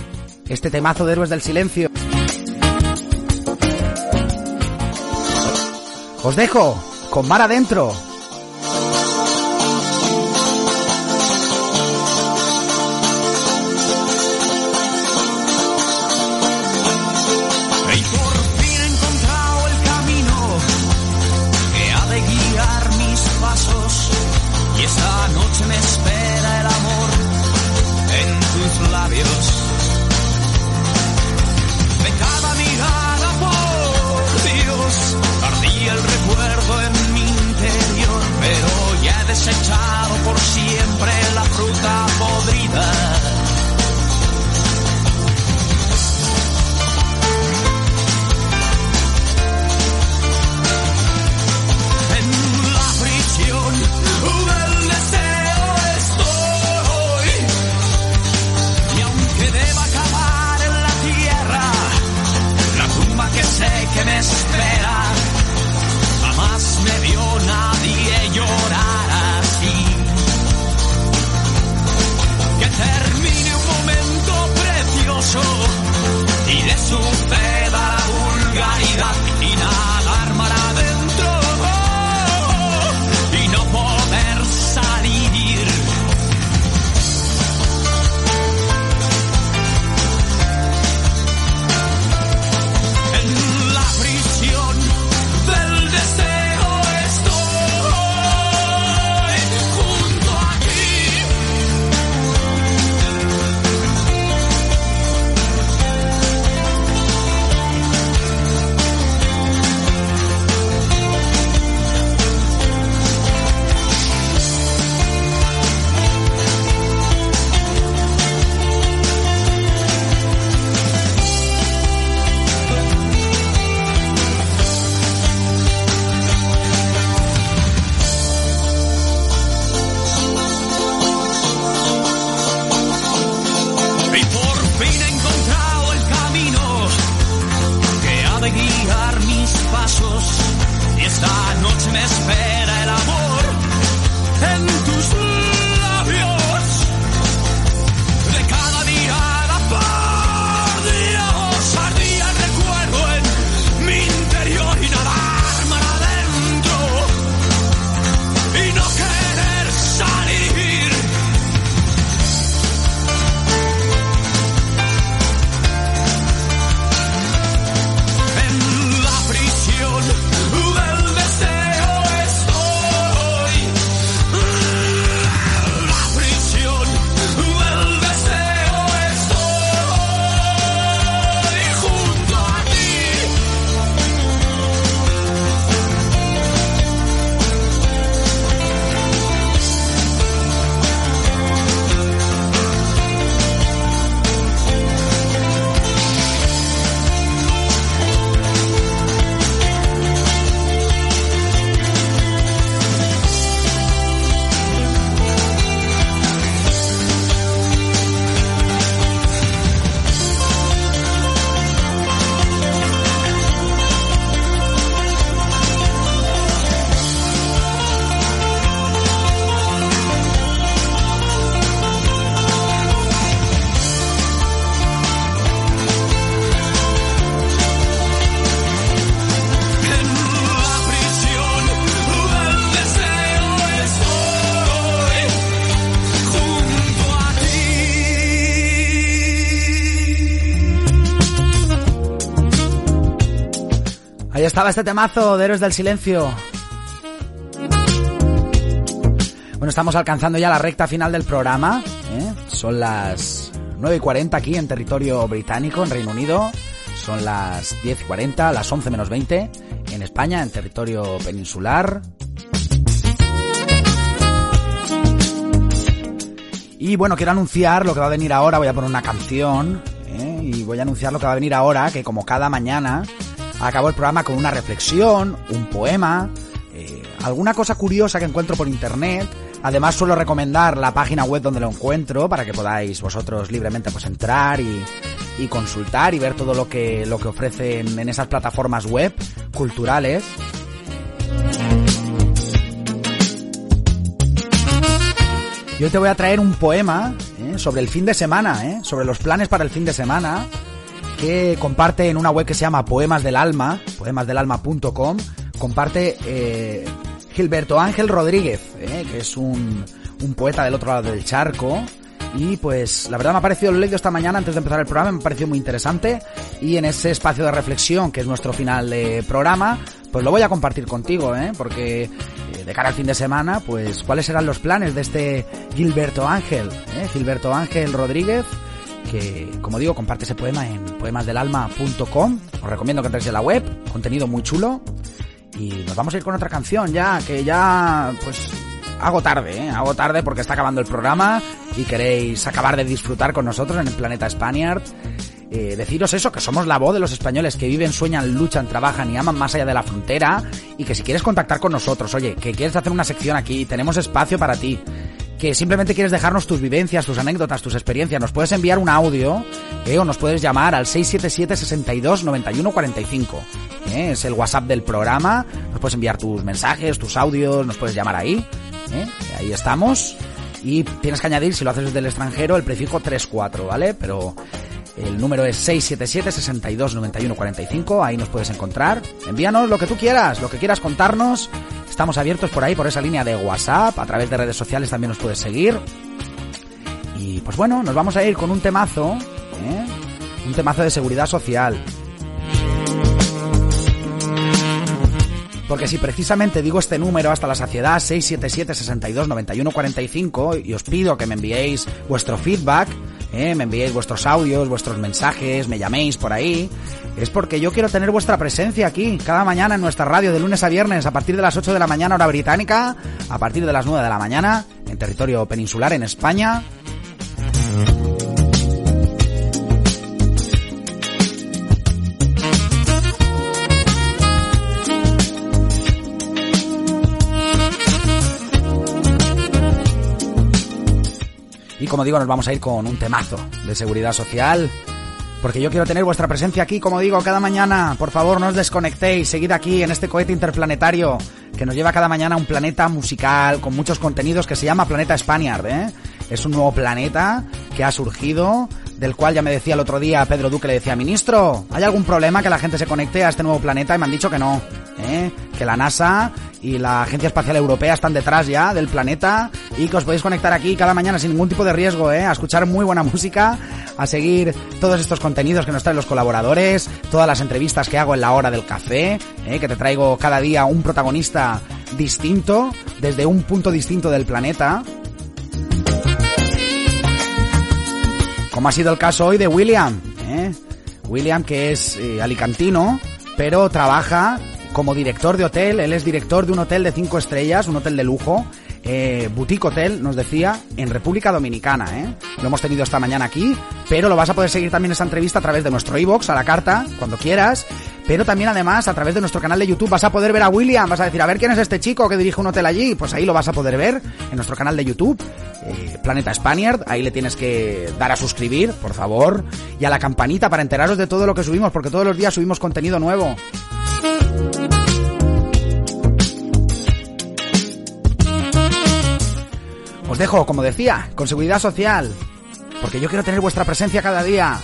este temazo de Héroes del Silencio. Os dejo con mar adentro. Estaba este temazo de Héroes del Silencio. Bueno, estamos alcanzando ya la recta final del programa. ¿eh? Son las 9 y 40 aquí en territorio británico, en Reino Unido. Son las 10 y 40, las 11 menos 20 en España, en territorio peninsular. Y bueno, quiero anunciar lo que va a venir ahora. Voy a poner una canción. ¿eh? Y voy a anunciar lo que va a venir ahora, que como cada mañana acabo el programa con una reflexión, un poema, eh, alguna cosa curiosa que encuentro por internet. Además suelo recomendar la página web donde lo encuentro para que podáis vosotros libremente pues entrar y, y consultar y ver todo lo que, lo que ofrecen en esas plataformas web culturales. Y hoy te voy a traer un poema ¿eh? sobre el fin de semana, ¿eh? sobre los planes para el fin de semana, que comparte en una web que se llama Poemas del Alma, poemasdelalma.com, comparte eh, Gilberto Ángel Rodríguez, ¿eh? que es un, un poeta del otro lado del charco. Y pues la verdad me ha parecido, lo leído esta mañana antes de empezar el programa, me ha parecido muy interesante. Y en ese espacio de reflexión, que es nuestro final de programa, pues lo voy a compartir contigo, ¿eh? porque eh, de cara al fin de semana, pues cuáles serán los planes de este Gilberto Ángel, ¿eh? Gilberto Ángel Rodríguez, como digo, comparte ese poema en poemasdelalma.com. Os recomiendo que entréis en la web, contenido muy chulo. Y nos vamos a ir con otra canción ya, que ya, pues, hago tarde, ¿eh? Hago tarde porque está acabando el programa y queréis acabar de disfrutar con nosotros en el planeta Spaniard. Eh, deciros eso, que somos la voz de los españoles que viven, sueñan, luchan, trabajan y aman más allá de la frontera y que si quieres contactar con nosotros, oye, que quieres hacer una sección aquí, tenemos espacio para ti, simplemente quieres dejarnos tus vivencias, tus anécdotas, tus experiencias, nos puedes enviar un audio eh, o nos puedes llamar al 677 62 91 45. Eh, es el WhatsApp del programa. Nos puedes enviar tus mensajes, tus audios, nos puedes llamar ahí. Eh, ahí estamos. Y tienes que añadir, si lo haces desde el extranjero, el prefijo 34, ¿vale? Pero el número es 677 62 91 45. Ahí nos puedes encontrar. Envíanos lo que tú quieras, lo que quieras contarnos. Estamos abiertos por ahí, por esa línea de WhatsApp. A través de redes sociales también nos puedes seguir. Y pues bueno, nos vamos a ir con un temazo. ¿eh? Un temazo de seguridad social. Porque si precisamente digo este número hasta la saciedad 677 62 91 45 y os pido que me enviéis vuestro feedback, ¿eh? me enviéis vuestros audios, vuestros mensajes, me llaméis por ahí, es porque yo quiero tener vuestra presencia aquí cada mañana en nuestra radio de lunes a viernes a partir de las 8 de la mañana hora británica, a partir de las 9 de la mañana en territorio peninsular en España. Y como digo, nos vamos a ir con un temazo de seguridad social. Porque yo quiero tener vuestra presencia aquí, como digo, cada mañana. Por favor, no os desconectéis. Seguid aquí en este cohete interplanetario que nos lleva cada mañana a un planeta musical con muchos contenidos que se llama Planeta Spaniard. ¿eh? Es un nuevo planeta que ha surgido, del cual ya me decía el otro día Pedro Duque, le decía, ministro, ¿hay algún problema que la gente se conecte a este nuevo planeta? Y me han dicho que no. ¿eh? Que la NASA y la Agencia Espacial Europea están detrás ya del planeta y que os podéis conectar aquí cada mañana sin ningún tipo de riesgo, ¿eh? a escuchar muy buena música, a seguir todos estos contenidos que nos traen los colaboradores, todas las entrevistas que hago en la hora del café, ¿eh? que te traigo cada día un protagonista distinto, desde un punto distinto del planeta. Como ha sido el caso hoy de William, ¿eh? William que es eh, alicantino, pero trabaja como director de hotel, él es director de un hotel de cinco estrellas, un hotel de lujo, eh, Boutique Hotel, nos decía, en República Dominicana, ¿eh? Lo hemos tenido esta mañana aquí, pero lo vas a poder seguir también esa entrevista a través de nuestro iBox a la carta, cuando quieras, pero también además a través de nuestro canal de YouTube vas a poder ver a William, vas a decir, a ver quién es este chico que dirige un hotel allí, pues ahí lo vas a poder ver en nuestro canal de YouTube, eh, Planeta Spaniard, ahí le tienes que dar a suscribir, por favor, y a la campanita para enteraros de todo lo que subimos, porque todos los días subimos contenido nuevo. Os dejo, como decía, con seguridad social, porque yo quiero tener vuestra presencia cada día.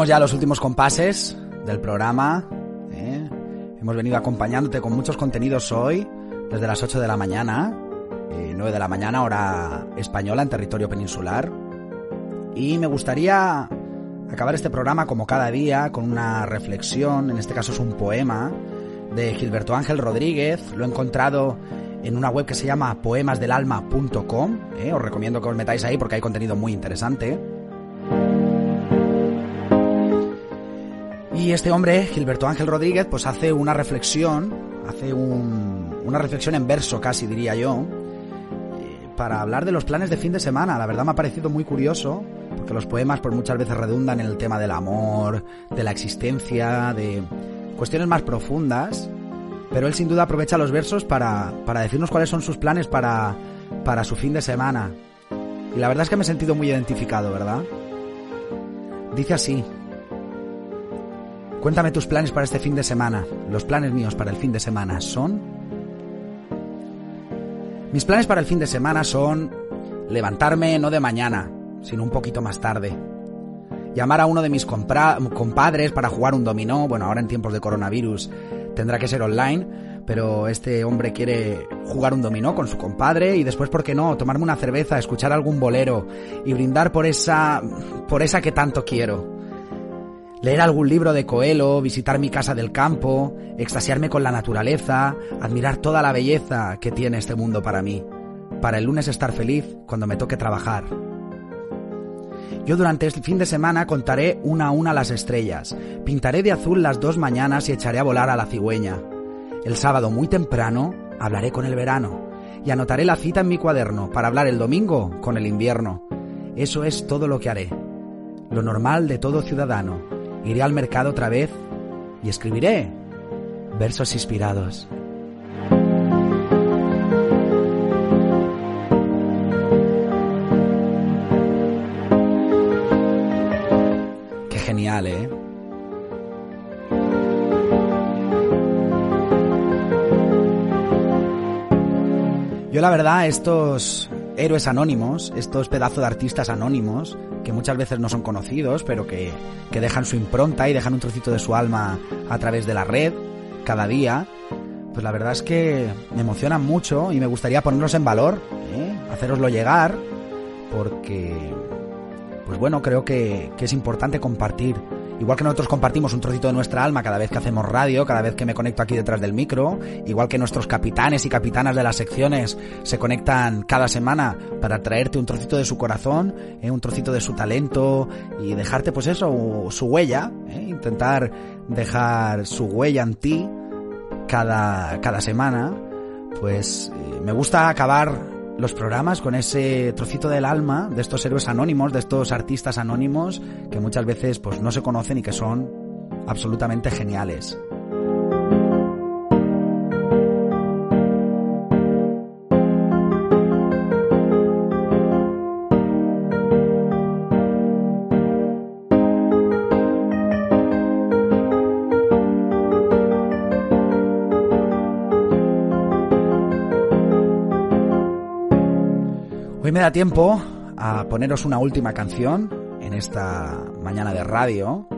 Llegamos ya a los últimos compases del programa. ¿eh? Hemos venido acompañándote con muchos contenidos hoy, desde las 8 de la mañana, eh, 9 de la mañana, hora española, en territorio peninsular. Y me gustaría acabar este programa como cada día con una reflexión, en este caso es un poema de Gilberto Ángel Rodríguez. Lo he encontrado en una web que se llama poemasdelalma.com. ¿eh? Os recomiendo que os metáis ahí porque hay contenido muy interesante. Y este hombre, Gilberto Ángel Rodríguez, pues hace una reflexión, hace un, una reflexión en verso casi diría yo, eh, para hablar de los planes de fin de semana. La verdad me ha parecido muy curioso, porque los poemas pues muchas veces redundan en el tema del amor, de la existencia, de cuestiones más profundas, pero él sin duda aprovecha los versos para, para decirnos cuáles son sus planes para, para su fin de semana. Y la verdad es que me he sentido muy identificado, ¿verdad? Dice así. Cuéntame tus planes para este fin de semana. Los planes míos para el fin de semana son... Mis planes para el fin de semana son levantarme no de mañana, sino un poquito más tarde. Llamar a uno de mis compadres para jugar un dominó. Bueno, ahora en tiempos de coronavirus tendrá que ser online, pero este hombre quiere jugar un dominó con su compadre y después, ¿por qué no? Tomarme una cerveza, escuchar algún bolero y brindar por esa, por esa que tanto quiero. Leer algún libro de Coelho, visitar mi casa del campo, extasiarme con la naturaleza, admirar toda la belleza que tiene este mundo para mí. Para el lunes estar feliz cuando me toque trabajar. Yo durante este fin de semana contaré una a una las estrellas, pintaré de azul las dos mañanas y echaré a volar a la cigüeña. El sábado muy temprano hablaré con el verano y anotaré la cita en mi cuaderno para hablar el domingo con el invierno. Eso es todo lo que haré. Lo normal de todo ciudadano. Iré al mercado otra vez y escribiré versos inspirados. Qué genial, ¿eh? Yo la verdad, estos héroes anónimos, estos pedazos de artistas anónimos, que muchas veces no son conocidos, pero que, que dejan su impronta y dejan un trocito de su alma a través de la red cada día, pues la verdad es que me emocionan mucho y me gustaría ponerlos en valor, ¿eh? haceroslo llegar, porque, pues bueno, creo que, que es importante compartir Igual que nosotros compartimos un trocito de nuestra alma cada vez que hacemos radio, cada vez que me conecto aquí detrás del micro, igual que nuestros capitanes y capitanas de las secciones se conectan cada semana para traerte un trocito de su corazón, eh, un trocito de su talento y dejarte pues eso, su huella, eh, intentar dejar su huella en ti cada, cada semana, pues eh, me gusta acabar los programas con ese trocito del alma de estos héroes anónimos, de estos artistas anónimos que muchas veces pues no se conocen y que son absolutamente geniales. Hoy me da tiempo a poneros una última canción en esta mañana de radio.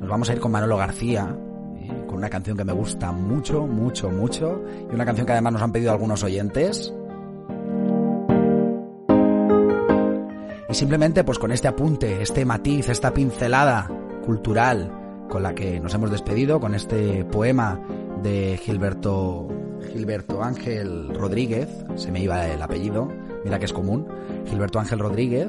Nos vamos a ir con Manolo García, ¿eh? con una canción que me gusta mucho, mucho, mucho, y una canción que además nos han pedido algunos oyentes. Y simplemente pues con este apunte, este matiz, esta pincelada cultural con la que nos hemos despedido, con este poema de Gilberto, Gilberto Ángel Rodríguez, se me iba el apellido, mira que es común, Gilberto Ángel Rodríguez,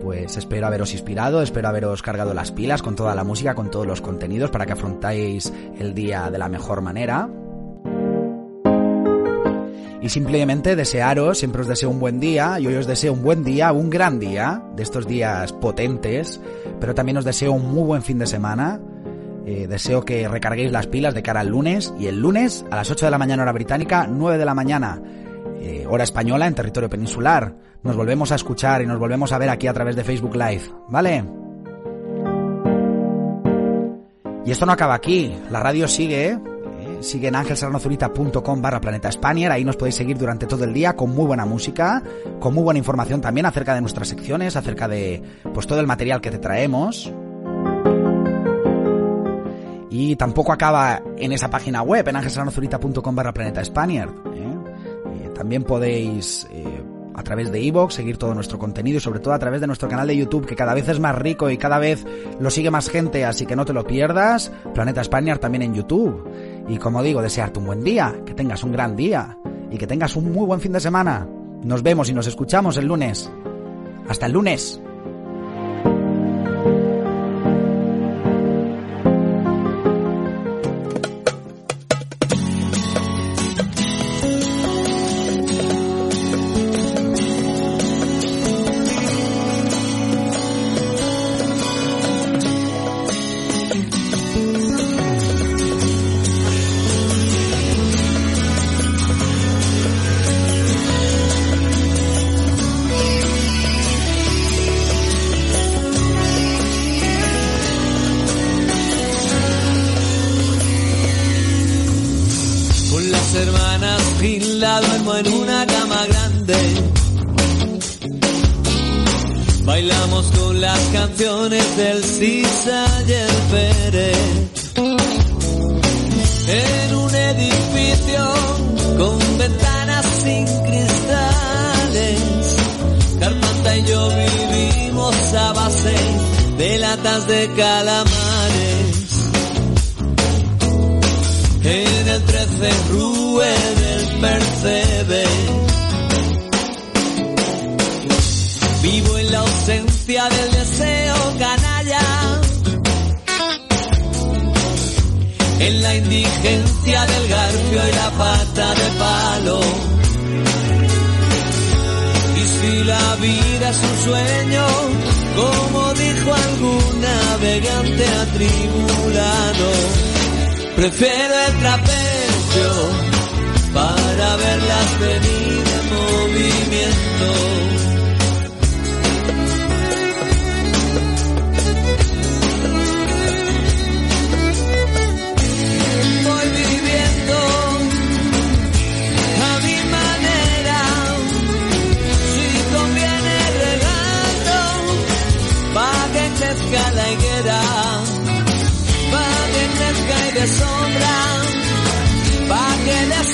pues espero haberos inspirado, espero haberos cargado las pilas con toda la música, con todos los contenidos para que afrontáis el día de la mejor manera. Y simplemente desearos, siempre os deseo un buen día, y hoy os deseo un buen día, un gran día, de estos días potentes, pero también os deseo un muy buen fin de semana. Eh, deseo que recarguéis las pilas de cara al lunes, y el lunes a las 8 de la mañana hora británica, 9 de la mañana eh, hora española en territorio peninsular. Nos volvemos a escuchar y nos volvemos a ver aquí a través de Facebook Live, ¿vale? Y esto no acaba aquí, la radio sigue, ¿eh? sigue en angelserranozurita.com barra planeta Spanier, ahí nos podéis seguir durante todo el día con muy buena música, con muy buena información también acerca de nuestras secciones, acerca de pues todo el material que te traemos. Y tampoco acaba en esa página web, en angelsanozurita.com barra planeta Spaniard. ¿eh? También podéis, eh, a través de iVoox, seguir todo nuestro contenido y sobre todo a través de nuestro canal de YouTube, que cada vez es más rico y cada vez lo sigue más gente, así que no te lo pierdas. Planeta Spaniard también en YouTube. Y como digo, desearte un buen día, que tengas un gran día y que tengas un muy buen fin de semana. Nos vemos y nos escuchamos el lunes. Hasta el lunes. Navegante atribulado, prefiero el trapecio para verlas venir en movimiento.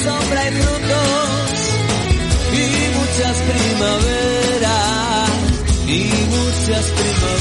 Sombra y frutos, y muchas primaveras, y muchas primaveras.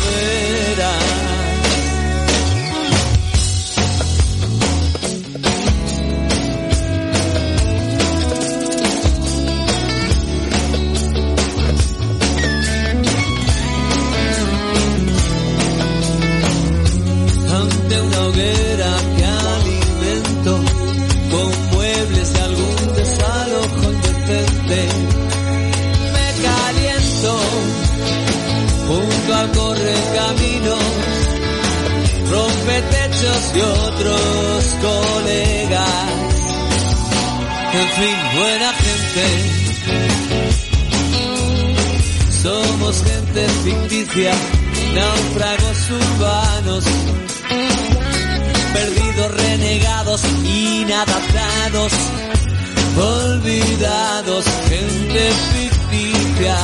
Otros colegas. En fin, buena gente. Somos gente ficticia, náufragos urbanos, perdidos, renegados, inadaptados, olvidados, gente ficticia,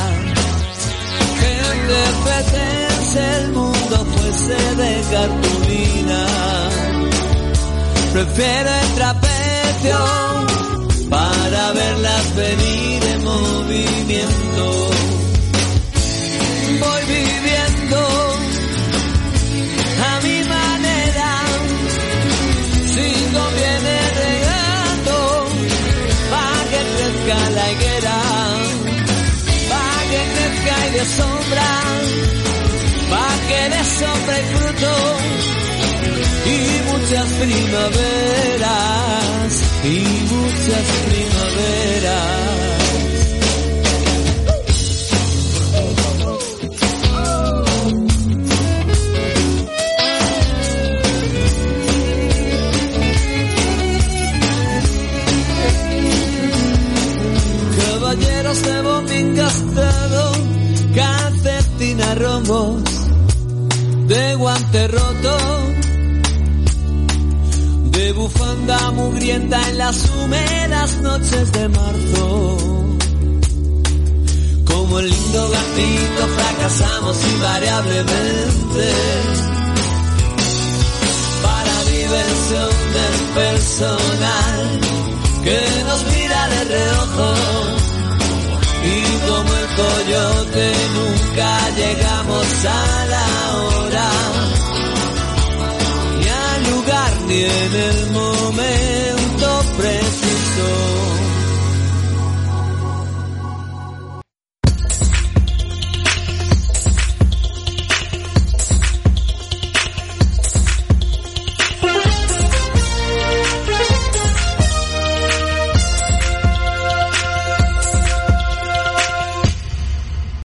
gente petense, el mundo fuese de cartulina. Prefiero el trapecio para verlas venir en movimiento. Voy viviendo a mi manera, si conviene regando, pa' que crezca la higuera, pa' que crezca y de sombra, pa' que de sombra y fruto, y muchas primaveras, y muchas primaveras. Caballeros de bombín gastado, calcetín a rombos, de guante roto, mugrienta en las húmedas noches de marzo. Como el lindo gatito fracasamos invariablemente. Para diversión del personal que nos mira de reojo y como el coyote nunca llegamos a la hora ni en el momento preciso.